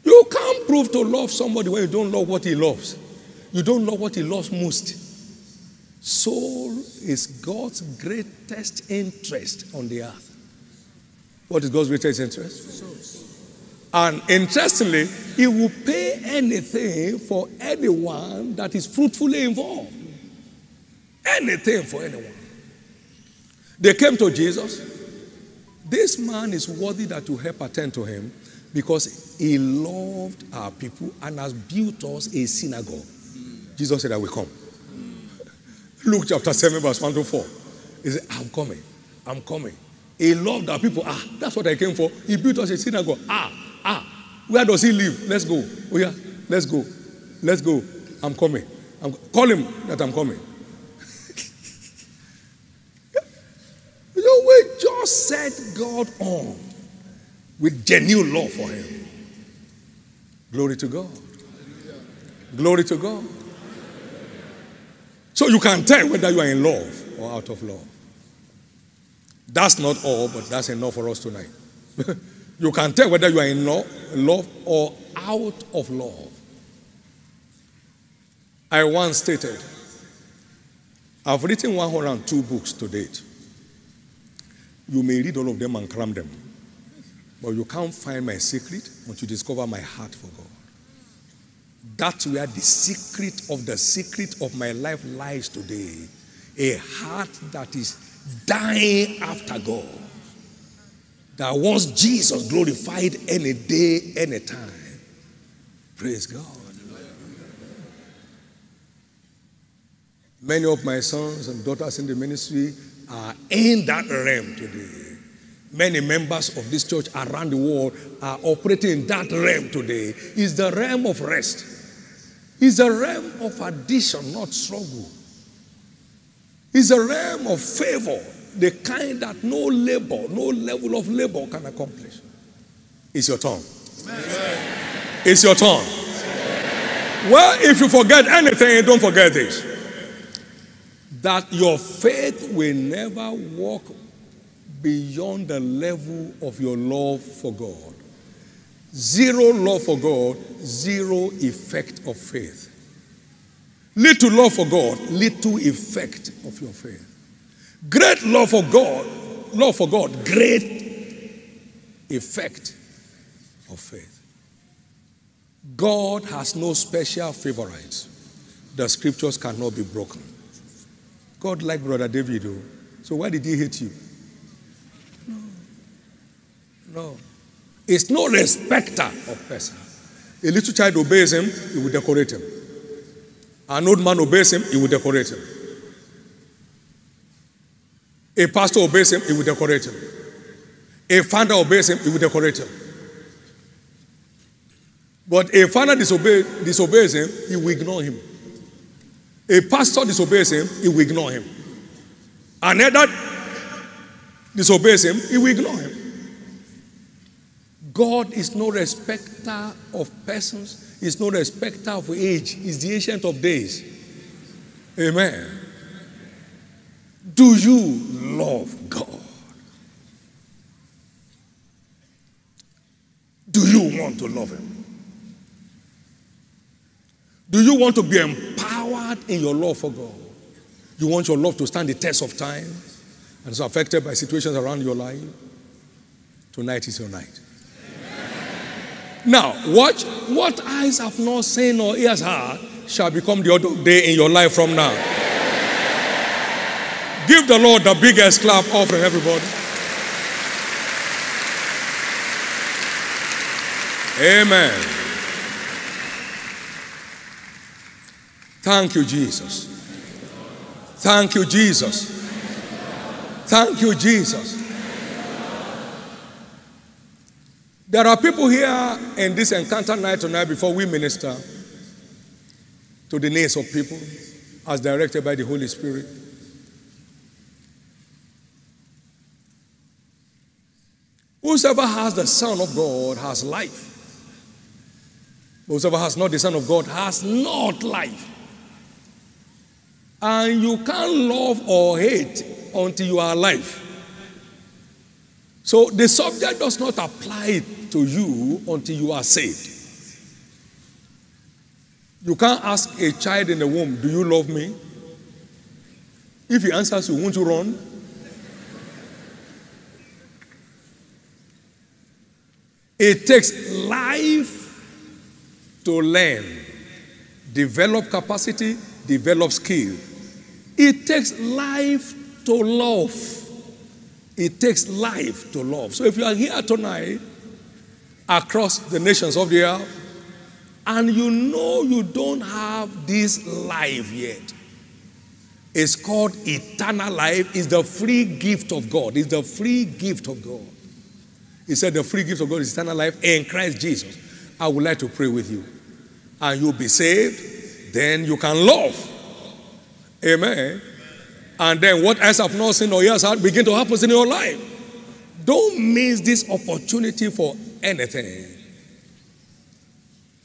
You can't prove to love somebody when you don't love what he loves. You don't love what he loves most. Soul is God's greatest interest on the earth. What is God's greatest interest? And interestingly, he will pay anything for anyone that is fruitfully involved. Anything for anyone. They came to Jesus. This man is worthy that you help attend to him because he loved our people and has built us a synagogue. Jesus said, I will come. Luke chapter 7, verse 1 to 4. He said, I'm coming. I'm coming. He loved our people. Ah, that's what I came for. He built us a synagogue. Ah, ah. Where does he live? Let's go. Oh, yeah. Let's go. Let's go. I'm coming. I'm, call him that I'm coming. you know, we just set God on with genuine love for him. Glory to God. Glory to God. So you can tell whether you are in love or out of love. That's not all, but that's enough for us tonight. you can tell whether you are in love or out of love. I once stated, I've written 102 books to date. You may read all of them and cram them, but you can't find my secret until you discover my heart for God. That's where the secret of the secret of my life lies today. A heart that is dying after God. That wants Jesus glorified any day, any time. Praise God. Many of my sons and daughters in the ministry are in that realm today. Many members of this church around the world are operating in that realm today. It's the realm of rest. It's the realm of addition, not struggle. It's a realm of favor, the kind that no labor, no level of labor can accomplish. It's your turn. It's your turn. Well, if you forget anything, don't forget this that your faith will never walk beyond the level of your love for God. Zero love for God, zero effect of faith. Little love for God, little effect of your faith. Great love for God, love for God, great effect of faith. God has no special favorites. The scriptures cannot be broken. God liked Brother David, though. So why did he hate you? No. No. It's no respecter of person. A little child obeys him, he will decorate him. An old man obeys him, he will decorate him. A pastor obeys him, he will decorate him. A father obeys him, he will decorate him. But a father disobey, disobeys him, he will ignore him. A pastor disobeys him, he will ignore him. Another disobeys him, he will ignore him. God is no respecter of persons, He's no respecter of age, He's the ancient of days. Amen. Do you love God? Do you want to love Him? Do you want to be empowered in your love for God? You want your love to stand the test of time and is affected by situations around your life? Tonight is your night. Now, watch what eyes have not seen or ears heard shall become the day in your life from now. Give the Lord the biggest clap offering, everybody. Amen. Thank you, Jesus. Thank you, Jesus. Thank you, Jesus. There are people here in this encounter night tonight before we minister to the needs of people as directed by the Holy Spirit. Whosoever has the Son of God has life. Whosoever has not the Son of God has not life. And you can't love or hate until you are alive. So the subject does not apply to you until you are saved. You can't ask a child in the womb, Do you love me? If he answers you, won't you run? It takes life to learn, develop capacity, develop skill. It takes life to love. It takes life to love. So if you are here tonight across the nations of the earth and you know you don't have this life yet, it's called eternal life. It's the free gift of God. It's the free gift of God. He said the free gift of God is eternal life in Christ Jesus. I would like to pray with you. And you'll be saved, then you can love. Amen. And then what else have not seen or ears heard begin to happen in your life. Don't miss this opportunity for anything.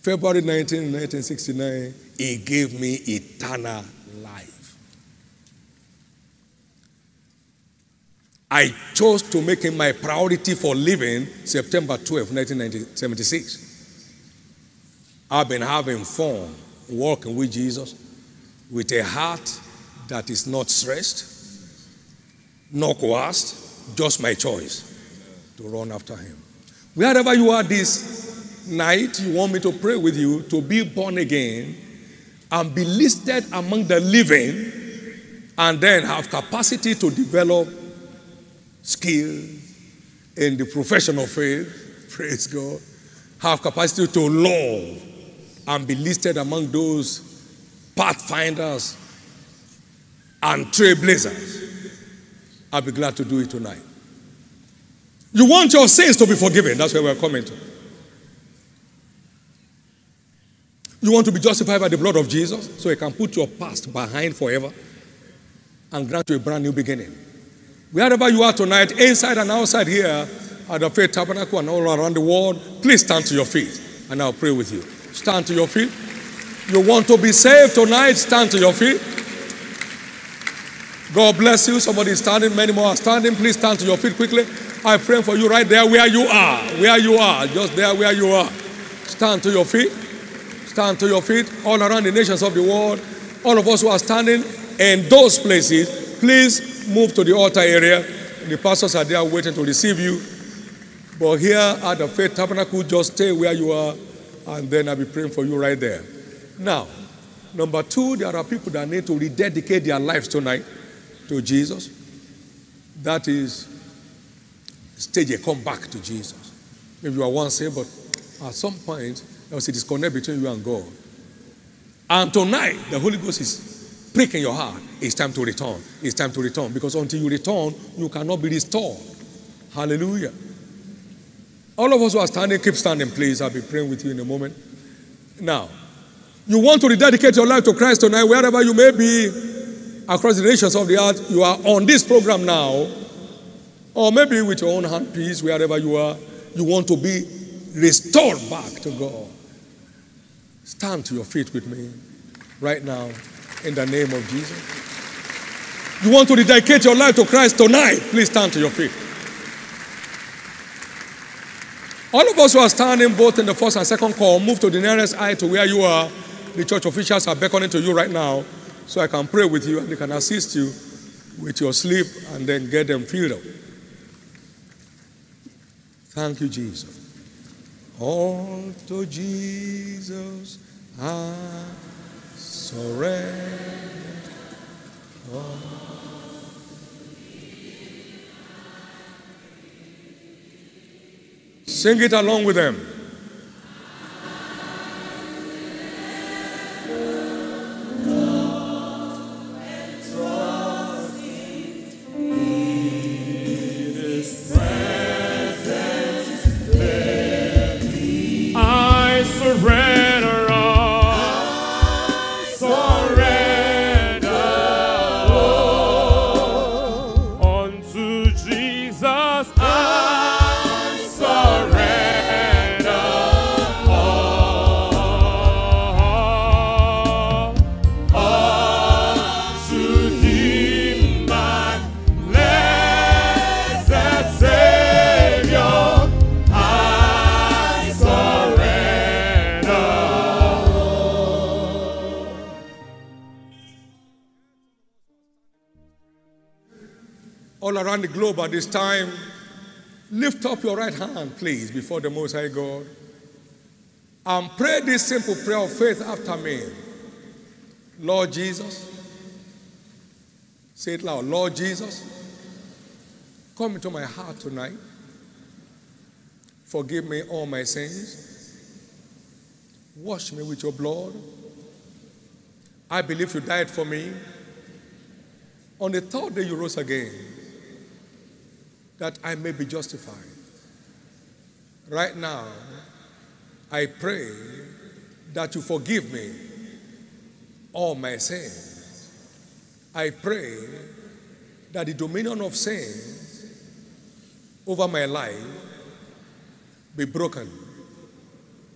February 19, 1969, He gave me eternal life. I chose to make Him my priority for living September 12, 1976. I've been having fun walking with Jesus with a heart that is not stressed, nor coerced, just my choice to run after him. Wherever you are this night, you want me to pray with you to be born again and be listed among the living and then have capacity to develop skill in the profession of faith. Praise God. Have capacity to love and be listed among those pathfinders and trailblazers. I'll be glad to do it tonight. You want your sins to be forgiven. That's where we're coming to. You want to be justified by the blood of Jesus so he can put your past behind forever and grant you a brand new beginning. Wherever you are tonight, inside and outside here at the Faith Tabernacle and all around the world, please stand to your feet and I'll pray with you. Stand to your feet. You want to be saved tonight, stand to your feet. God bless you. Somebody is standing, many more are standing. Please stand to your feet quickly. I pray for you right there where you are. Where you are. Just there where you are. Stand to your feet. Stand to your feet. All around the nations of the world. All of us who are standing in those places, please move to the altar area. The pastors are there waiting to receive you. But here at the Faith Tabernacle, just stay where you are, and then I'll be praying for you right there. Now, number two, there are people that need to rededicate their lives tonight to Jesus. That is stage a come back to Jesus. Maybe you are once saved, but at some point there was a disconnect between you and God. And tonight, the Holy Ghost is pricking your heart. It's time to return. It's time to return. Because until you return, you cannot be restored. Hallelujah. All of us who are standing, keep standing, please. I'll be praying with you in a moment. Now, you want to rededicate your life to Christ tonight, wherever you may be across the nations of the earth, you are on this program now, or maybe with your own handpiece, wherever you are, you want to be restored back to God. Stand to your feet with me right now in the name of Jesus. You want to dedicate your life to Christ tonight? Please stand to your feet. All of us who are standing both in the first and second call, move to the nearest eye to where you are. The church officials are beckoning to you right now so I can pray with you and they can assist you with your sleep and then get them filled up. Thank you, Jesus. All to Jesus I surrender. All. Sing it along with them. At this time, lift up your right hand, please, before the Most High God. And pray this simple prayer of faith after me. Lord Jesus, say it loud. Lord Jesus, come into my heart tonight. Forgive me all my sins. Wash me with your blood. I believe you died for me. On the third day, you rose again that I may be justified. Right now, I pray that you forgive me all my sins. I pray that the dominion of sin over my life be broken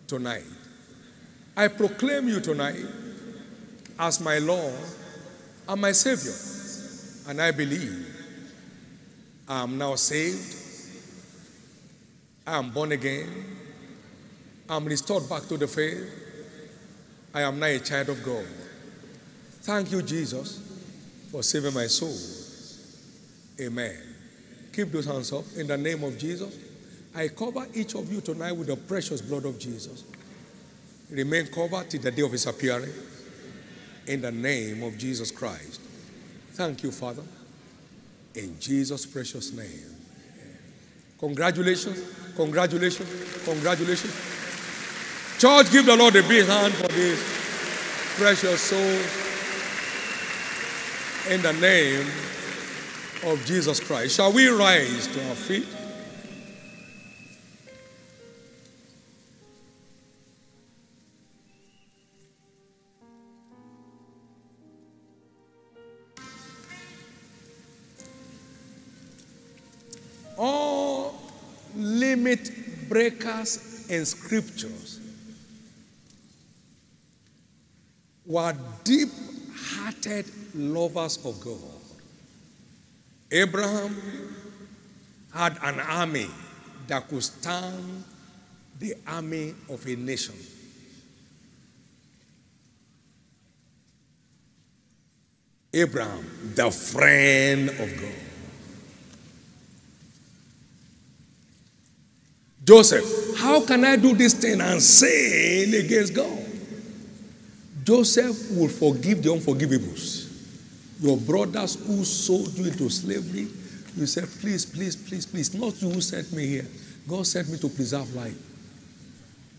tonight. I proclaim you tonight as my Lord and my Savior, and I believe I am now saved. I am born again. I am restored back to the faith. I am now a child of God. Thank you, Jesus, for saving my soul. Amen. Keep those hands up in the name of Jesus. I cover each of you tonight with the precious blood of Jesus. Remain covered till the day of his appearing in the name of Jesus Christ. Thank you, Father. In Jesus' precious name. Congratulations, congratulations, congratulations. Church, give the Lord a big hand for this precious soul. In the name of Jesus Christ. Shall we rise to our feet? Limit breakers in scriptures were deep hearted lovers of God. Abraham had an army that could stand the army of a nation. Abraham, the friend of God. Joseph, how can I do this thing and sin against God? Joseph will forgive the unforgivables. Your brothers who sold you into slavery, you said, please, please, please, please, not you who sent me here. God sent me to preserve life.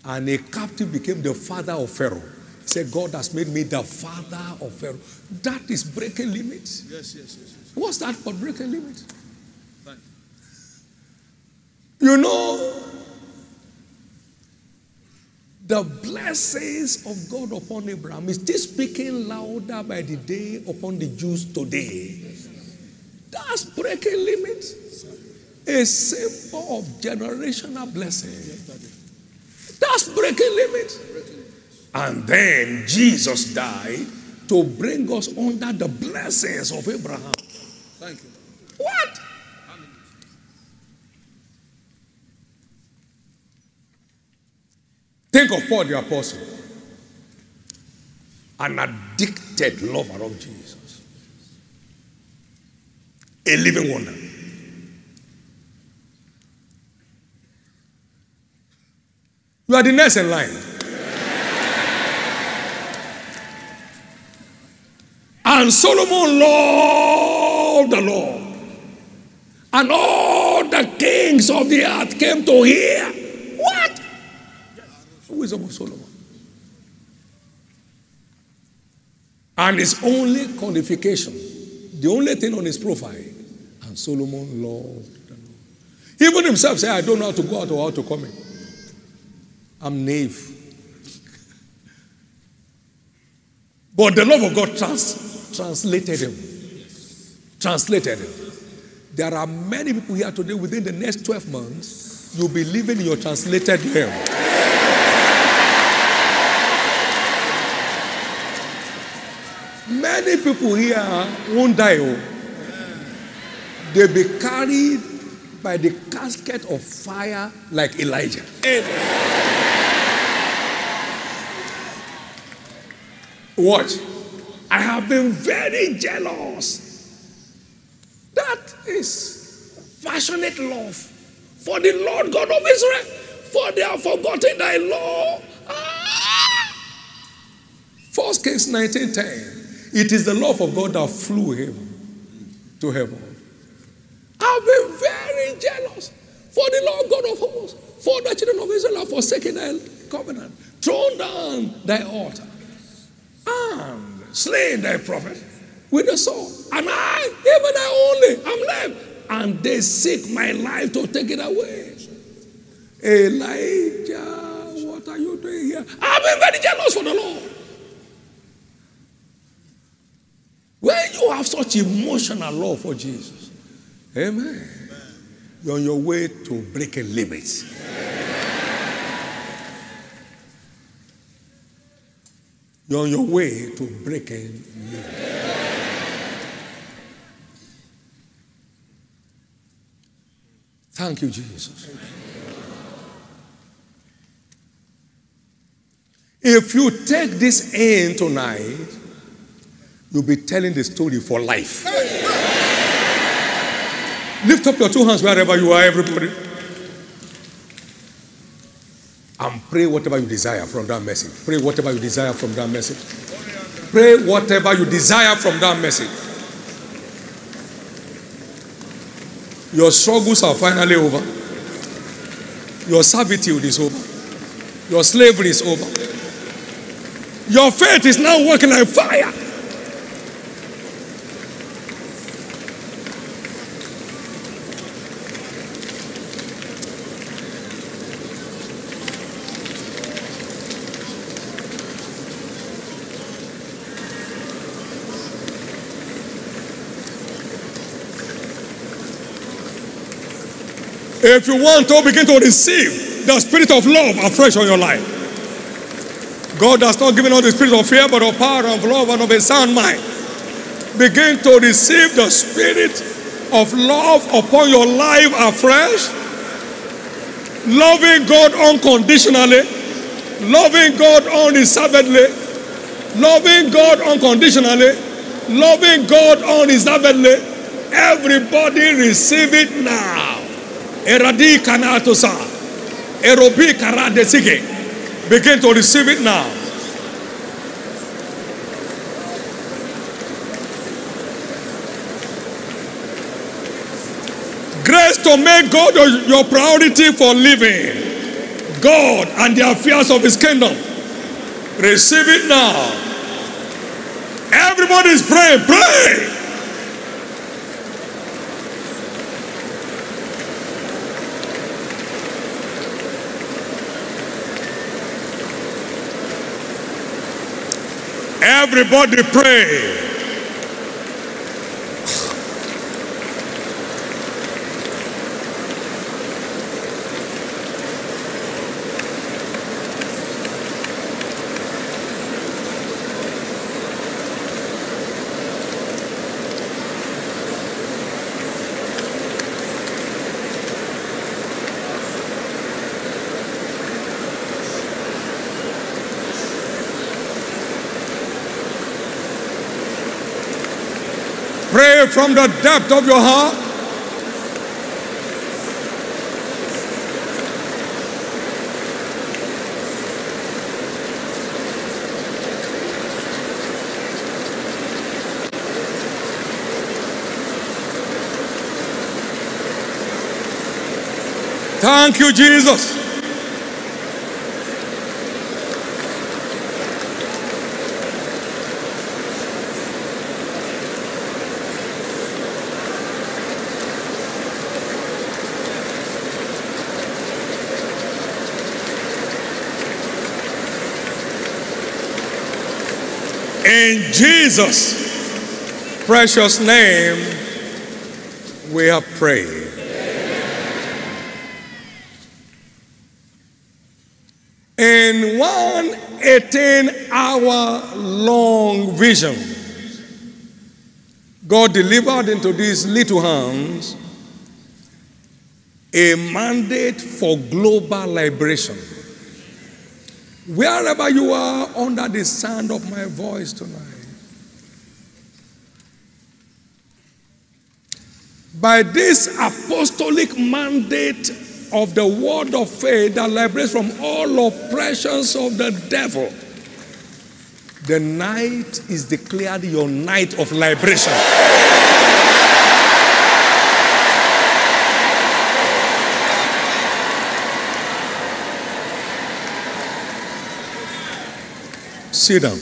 And a captive became the father of Pharaoh. He said, God has made me the father of Pharaoh. That is breaking limits. Yes, yes, yes. yes. What's that for breaking limits? You know, the blessings of God upon Abraham is still speaking louder by the day upon the Jews today. That's breaking limits. A symbol of generational blessing. That's breaking limits. And then Jesus died to bring us under the blessings of Abraham. Thank you. What? Think of Paul the Apostle, an addicted lover of Jesus, a living wonder. You are the next in line. And Solomon loved the Lord. And all the kings of the earth came to hear. Wisdom of Solomon. And his only qualification, the only thing on his profile, and Solomon loved the Lord. Even himself said, I don't know how to go out or how to come in. I'm naive. But the love of God trans- translated him. Translated him. There are many people here today within the next 12 months, you'll be living in your translated realm. Many people here won't die. Oh. They'll be carried by the casket of fire like Elijah. Watch. I have been very jealous. That is passionate love for the Lord God of Israel, for they have forgotten thy law. Ah! First Kings 19:10. It is the love of God that flew him to heaven. I've been very jealous for the Lord God of hosts, for the children of Israel have forsaken thy covenant, thrown down thy altar, and slain thy prophet with the sword. And I, even I only, am left. And they seek my life to take it away. Elijah, what are you doing here? I've been very jealous for the Lord. When you have such emotional love for Jesus, amen, you're on your way to breaking limits. You're on your way to breaking limits. Thank you, Jesus. If you take this in tonight, you'll be telling the story for life. Lift up your two hands wherever you are, everybody. And pray whatever you desire from that message. Pray whatever you desire from that message. Pray whatever you desire from that message. Your struggles are finally over. Your servitude is over. Your slavery is over. Your faith is now working like fire. If you want to begin to receive the spirit of love afresh on your life, God has not given us the spirit of fear, but of power, of love, and of a sound mind. Begin to receive the spirit of love upon your life afresh. Loving God unconditionally, loving God unreservedly, loving God unconditionally, loving God unreservedly. Everybody receive it now. Eradi kanatosa. Erobi karadesige. Begin to receive it now. Grace to make God your- priority for living. God and the affairs of His kingdom. Receive it now. Everybody is praying. Pray. Everybody pray. Pray from the depth of your heart. Thank you, Jesus. In Jesus' precious name, we have prayed. In one 18 hour long vision, God delivered into these little hands a mandate for global liberation. Wherever you are under the sound of my voice tonight, by this apostolic mandate of the word of faith that liberates from all oppressions of the devil, the night is declared your night of liberation. Sit down.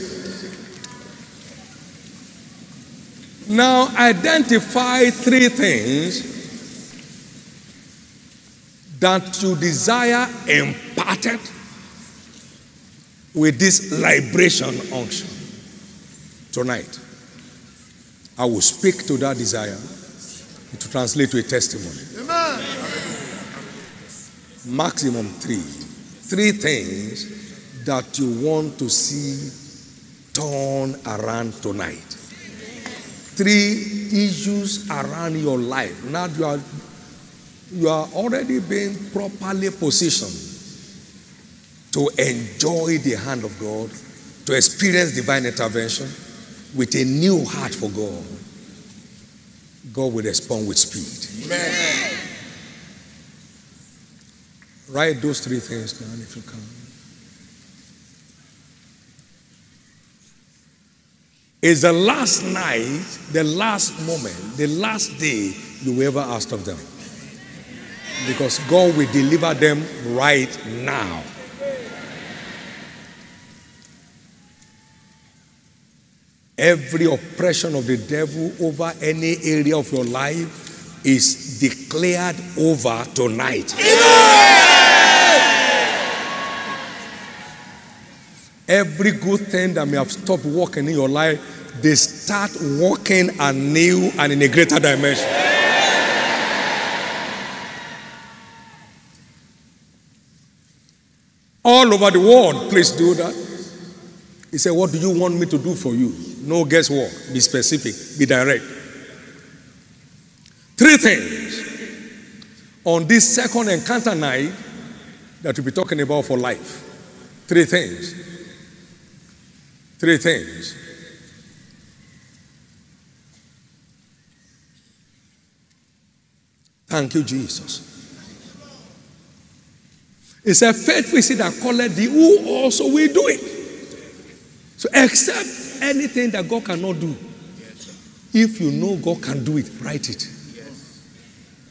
Now identify three things that you desire imparted with this liberation unction tonight. I will speak to that desire to translate to a testimony. Maximum three. Three things that you want to see turn around tonight. Three issues around your life. Now you are you are already being properly positioned to enjoy the hand of God, to experience divine intervention with a new heart for God. God will respond with speed. Amen. Write those three things down if you can. Is the last night, the last moment, the last day you ever asked of them. Because God will deliver them right now. Every oppression of the devil over any area of your life is declared over tonight. Every good thing that may have stopped working in your life, they start working anew and in a greater dimension. All over the world, please do that. He said, What do you want me to do for you? No guesswork. Be specific, be direct. Three things on this second encounter night that we'll be talking about for life. Three things. Three things. Thank you, Jesus. It's a faith we see that called thee who also will do it. So accept anything that God cannot do. If you know God can do it, write it.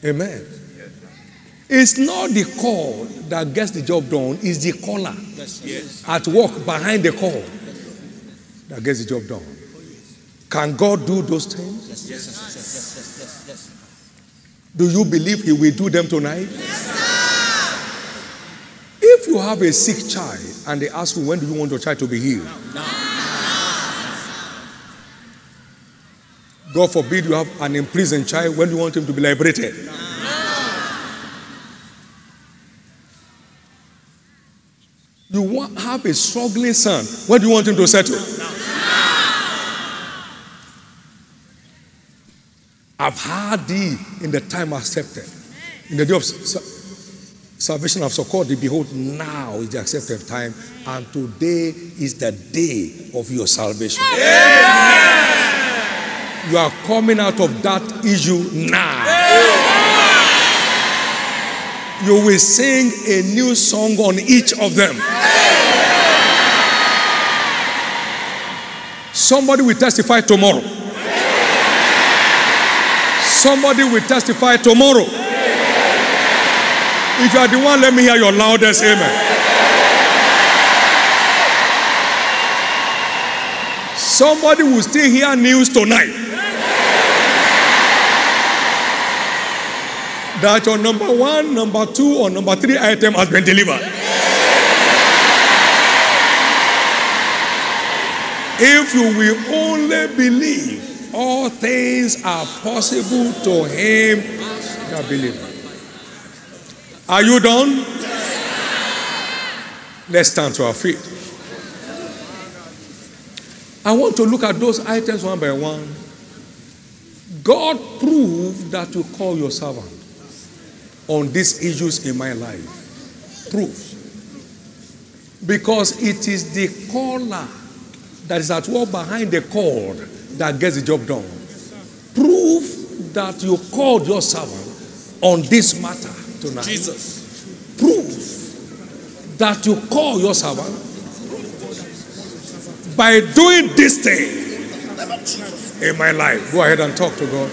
Amen. It's not the call that gets the job done, it's the caller at work behind the call that gets the job done. Can God do those things? Yes, yes, yes, yes, yes, yes, yes. Do you believe He will do them tonight? Yes, sir. If you have a sick child and they ask you, when do you want your child to be healed? God forbid you have an imprisoned child, when do you want him to be liberated? You want, have a struggling son, when do you want him to settle? I've had thee in the time accepted. In the day of sa- salvation of succored thee, behold, now is the accepted time, and today is the day of your salvation. You are coming out of that issue now. You will sing a new song on each of them. Somebody will testify tomorrow. Somebody will testify tomorrow. If you are the one, let me hear your loudest amen. Somebody will still hear news tonight. That your number one, number two, or number three item has been delivered. If you will only believe, all things are possible to him that believeth. Are you done? Let's stand to our feet. I want to look at those items one by one. God proved that you call your servant on these issues in my life. Proof. Because it is the caller that is at work behind the cord that gets the job done. Prove that you called your servant on this matter tonight. Jesus. Proof that you call your servant by doing this thing in my life. Go ahead and talk to God.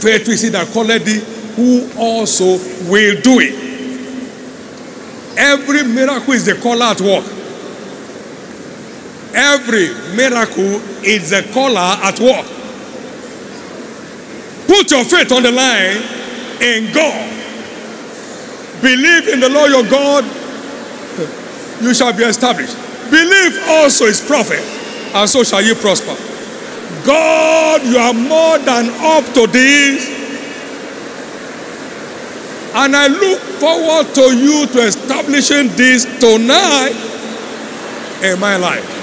Faith we see that called thee, who also will do it. Every miracle is the caller at work. Every miracle is a caller at work. Put your faith on the line in God. Believe in the Lord your God, you shall be established. Believe also his prophet, and so shall you prosper. God, you are more than up to this. And I look forward to you to establishing this tonight in my life.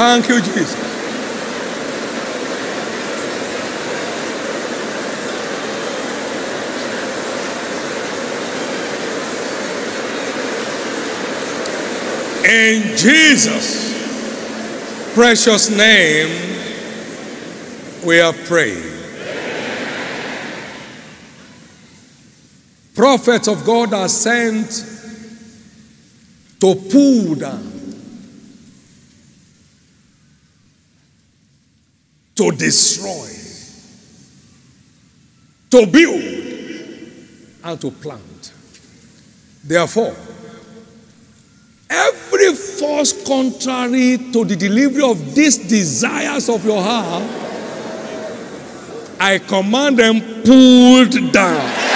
Thank you, Jesus. In Jesus' precious name, we have prayed. Prophets of God are sent to pull down to destroy, to build, and to plant. Therefore, every force contrary to the delivery of these desires of your heart, I command them pulled down.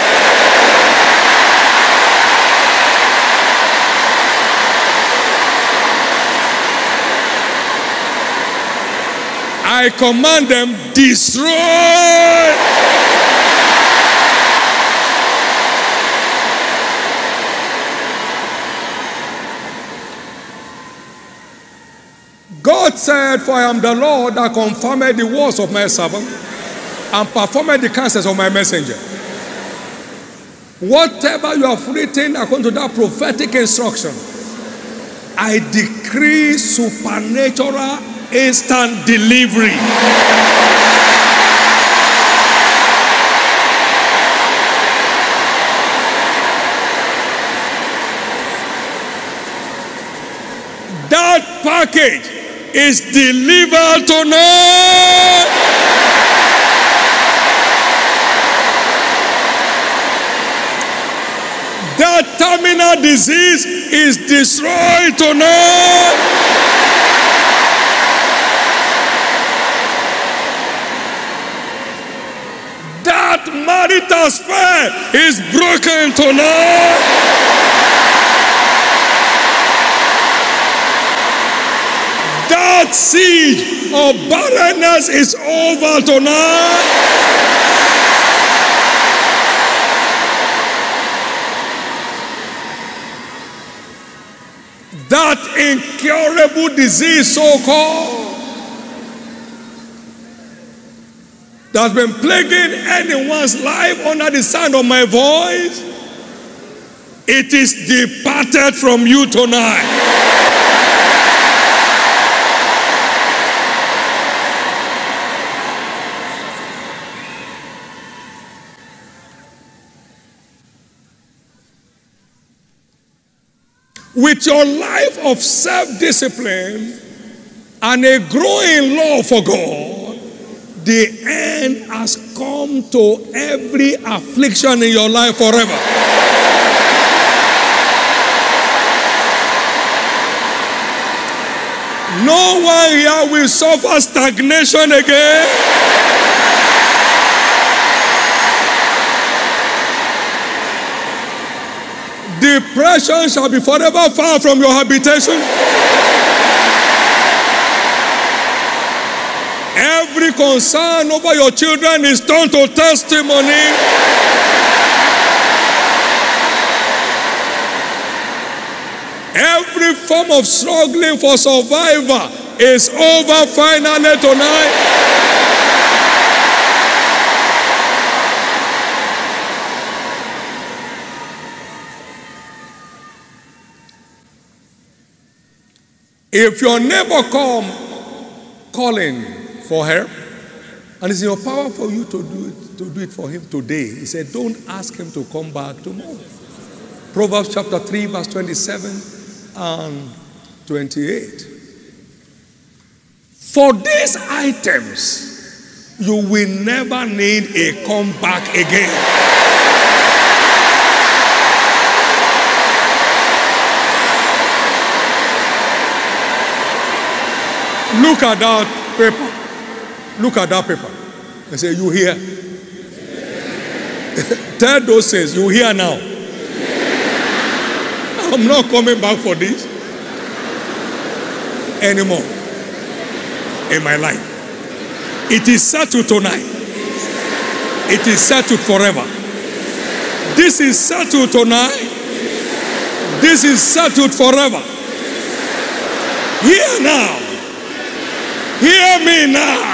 I command them, destroy. God said, For I am the Lord that confirmed the words of my servant and performed the counsels of my messenger. Whatever you have written according to that prophetic instruction, I decree supernatural instant delivery. That package is delivered tonight. That terminal disease is destroyed tonight. Marital spell is broken tonight. That siege of barrenness is over tonight. That incurable disease, so called, that's been plaguing anyone's life under the sound of my voice, it is departed from you tonight. with your life of self discipline and a growing love for God, the end has come to every affliction in your life forever. No one here will suffer stagnation again. Depression shall be forever far from your habitation. Every concern over your children is turned to testimony. Every form of struggling for survival is over finally tonight. If your neighbor come calling for her. and it's in your power for you to do it, to do it for him today, he said, don't ask him to come back tomorrow. Proverbs chapter 3, verse 27 and 28. For these items, you will never need a comeback again. Look at that paper. Look at that paper. And say, You hear? Tell those saints, You hear now. I'm not coming back for this anymore in my life. It is settled tonight. It is settled forever. This is settled tonight. This is settled forever. Hear now. Hear me now.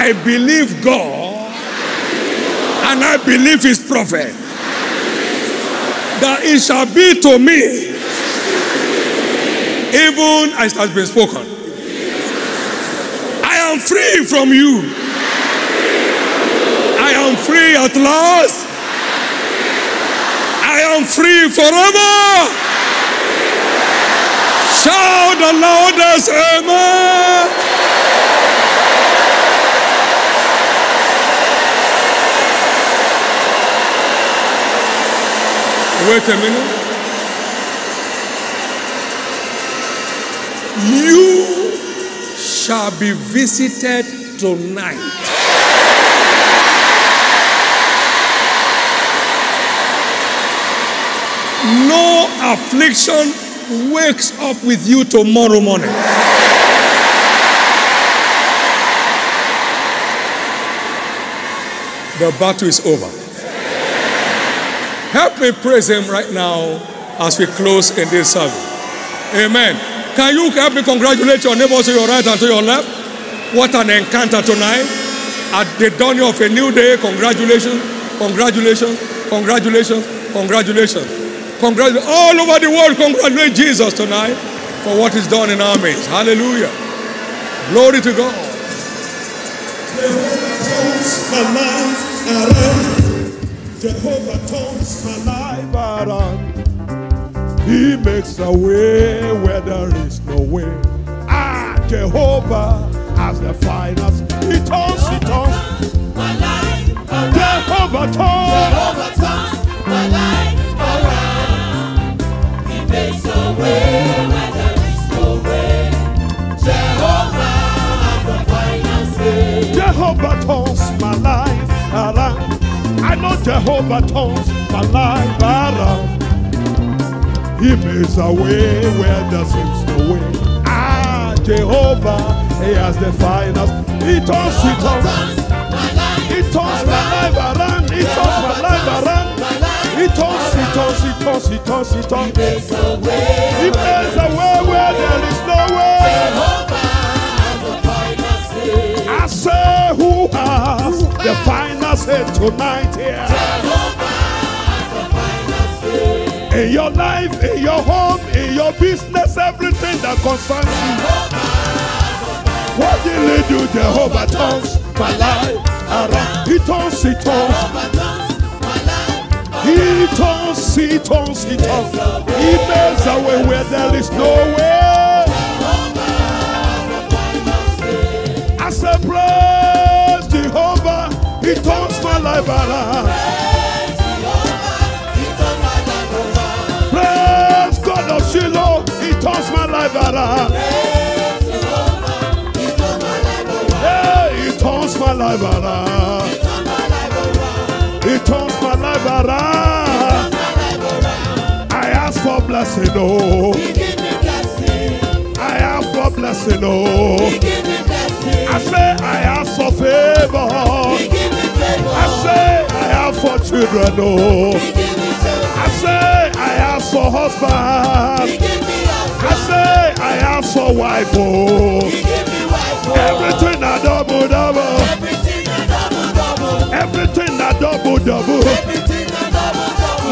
I believe God and I believe his prophet that it shall be to me even as it has been spoken. I am free from you. I am free at last. I am free forever. Shout the loudest amen. Wait a minute. You shall be visited tonight. No affliction wakes up with you tomorrow morning. The battle is over. Help me praise Him right now as we close in this service. Amen. Can you help me congratulate your neighbors to your right and to your left? What an encounter tonight. At the dawning of a new day, congratulations, congratulations, congratulations, congratulations. Congratulations. All over the world, congratulate Jesus tonight for what He's done in our midst. Hallelujah. Glory to God. Jehovah turns my life around. He makes a way where there is no way. Ah, Jehovah has the finest. He turns, he turns. Jehovah turns. Jehovah turns my life around. He makes a way where there seems no way. Ah, Jehovah, He has the finest. He turns, He turns. He turns my life around. He turns my life around. He turns, He turns, He turns, He turns, He turns. He makes a way where there is no way. Jehovah has the finest. I say, who has the final say tonight here? Jehovah, In your life, in your home, in your business, everything that concerns you. What did he do? Jehovah turns my life around. He turns, he turns. He turns, he turns, he turns. He makes a way where there is no way. I say, around. Praise God of Shiloh. He turns my life around. He turns my life around. He turns my life around. I ask for blessing, oh. I ask for blessing, oh. I say I ask for favor. I I for children, oh. I say I ask for husband. I say I ask for wife, oh. Everything a double double. Everything a double double.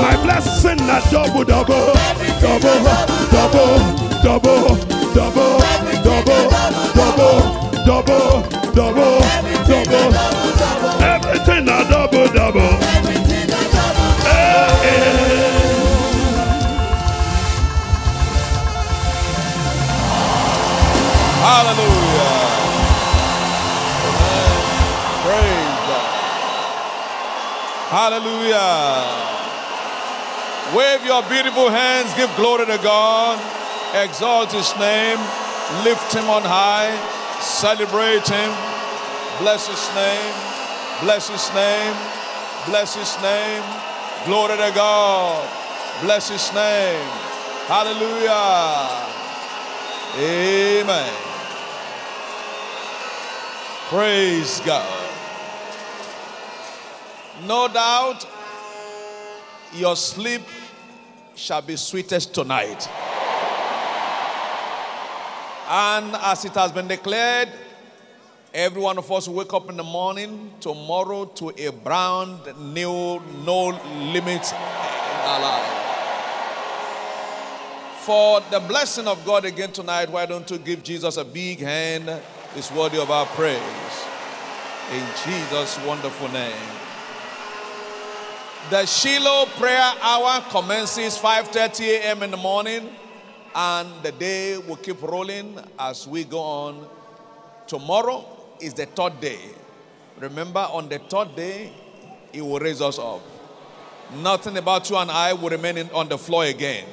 My blessing double double. Double, double, double, double, double, double, double, double, Hallelujah. Amen. Praise God. Hallelujah. Wave your beautiful hands, give glory to God, exalt his name, lift him on high, celebrate him, bless his name, bless his name, bless his name, glory to God, bless his name. Hallelujah. Amen. Praise God. No doubt your sleep shall be sweetest tonight. And as it has been declared, every one of us will wake up in the morning tomorrow to a brand new, no limits in our life. For the blessing of God again tonight, why don't you give Jesus a big hand? It's worthy of our praise. In Jesus' wonderful name. The Shiloh prayer hour commences 5:30 a.m. in the morning, and the day will keep rolling as we go on. Tomorrow is the third day. Remember, on the third day, He will raise us up. Nothing about you and I will remain in, on the floor again.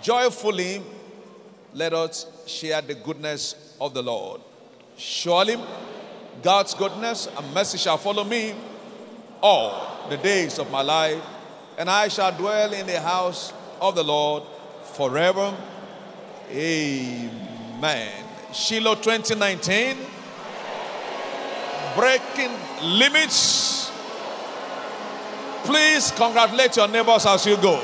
Joyfully, let us share the goodness of the Lord. Surely, God's goodness and mercy shall follow me all the days of my life, and I shall dwell in the house of the Lord forever. Amen. Shiloh 2019. breaking limits. Please congratulate your neighbors as you go.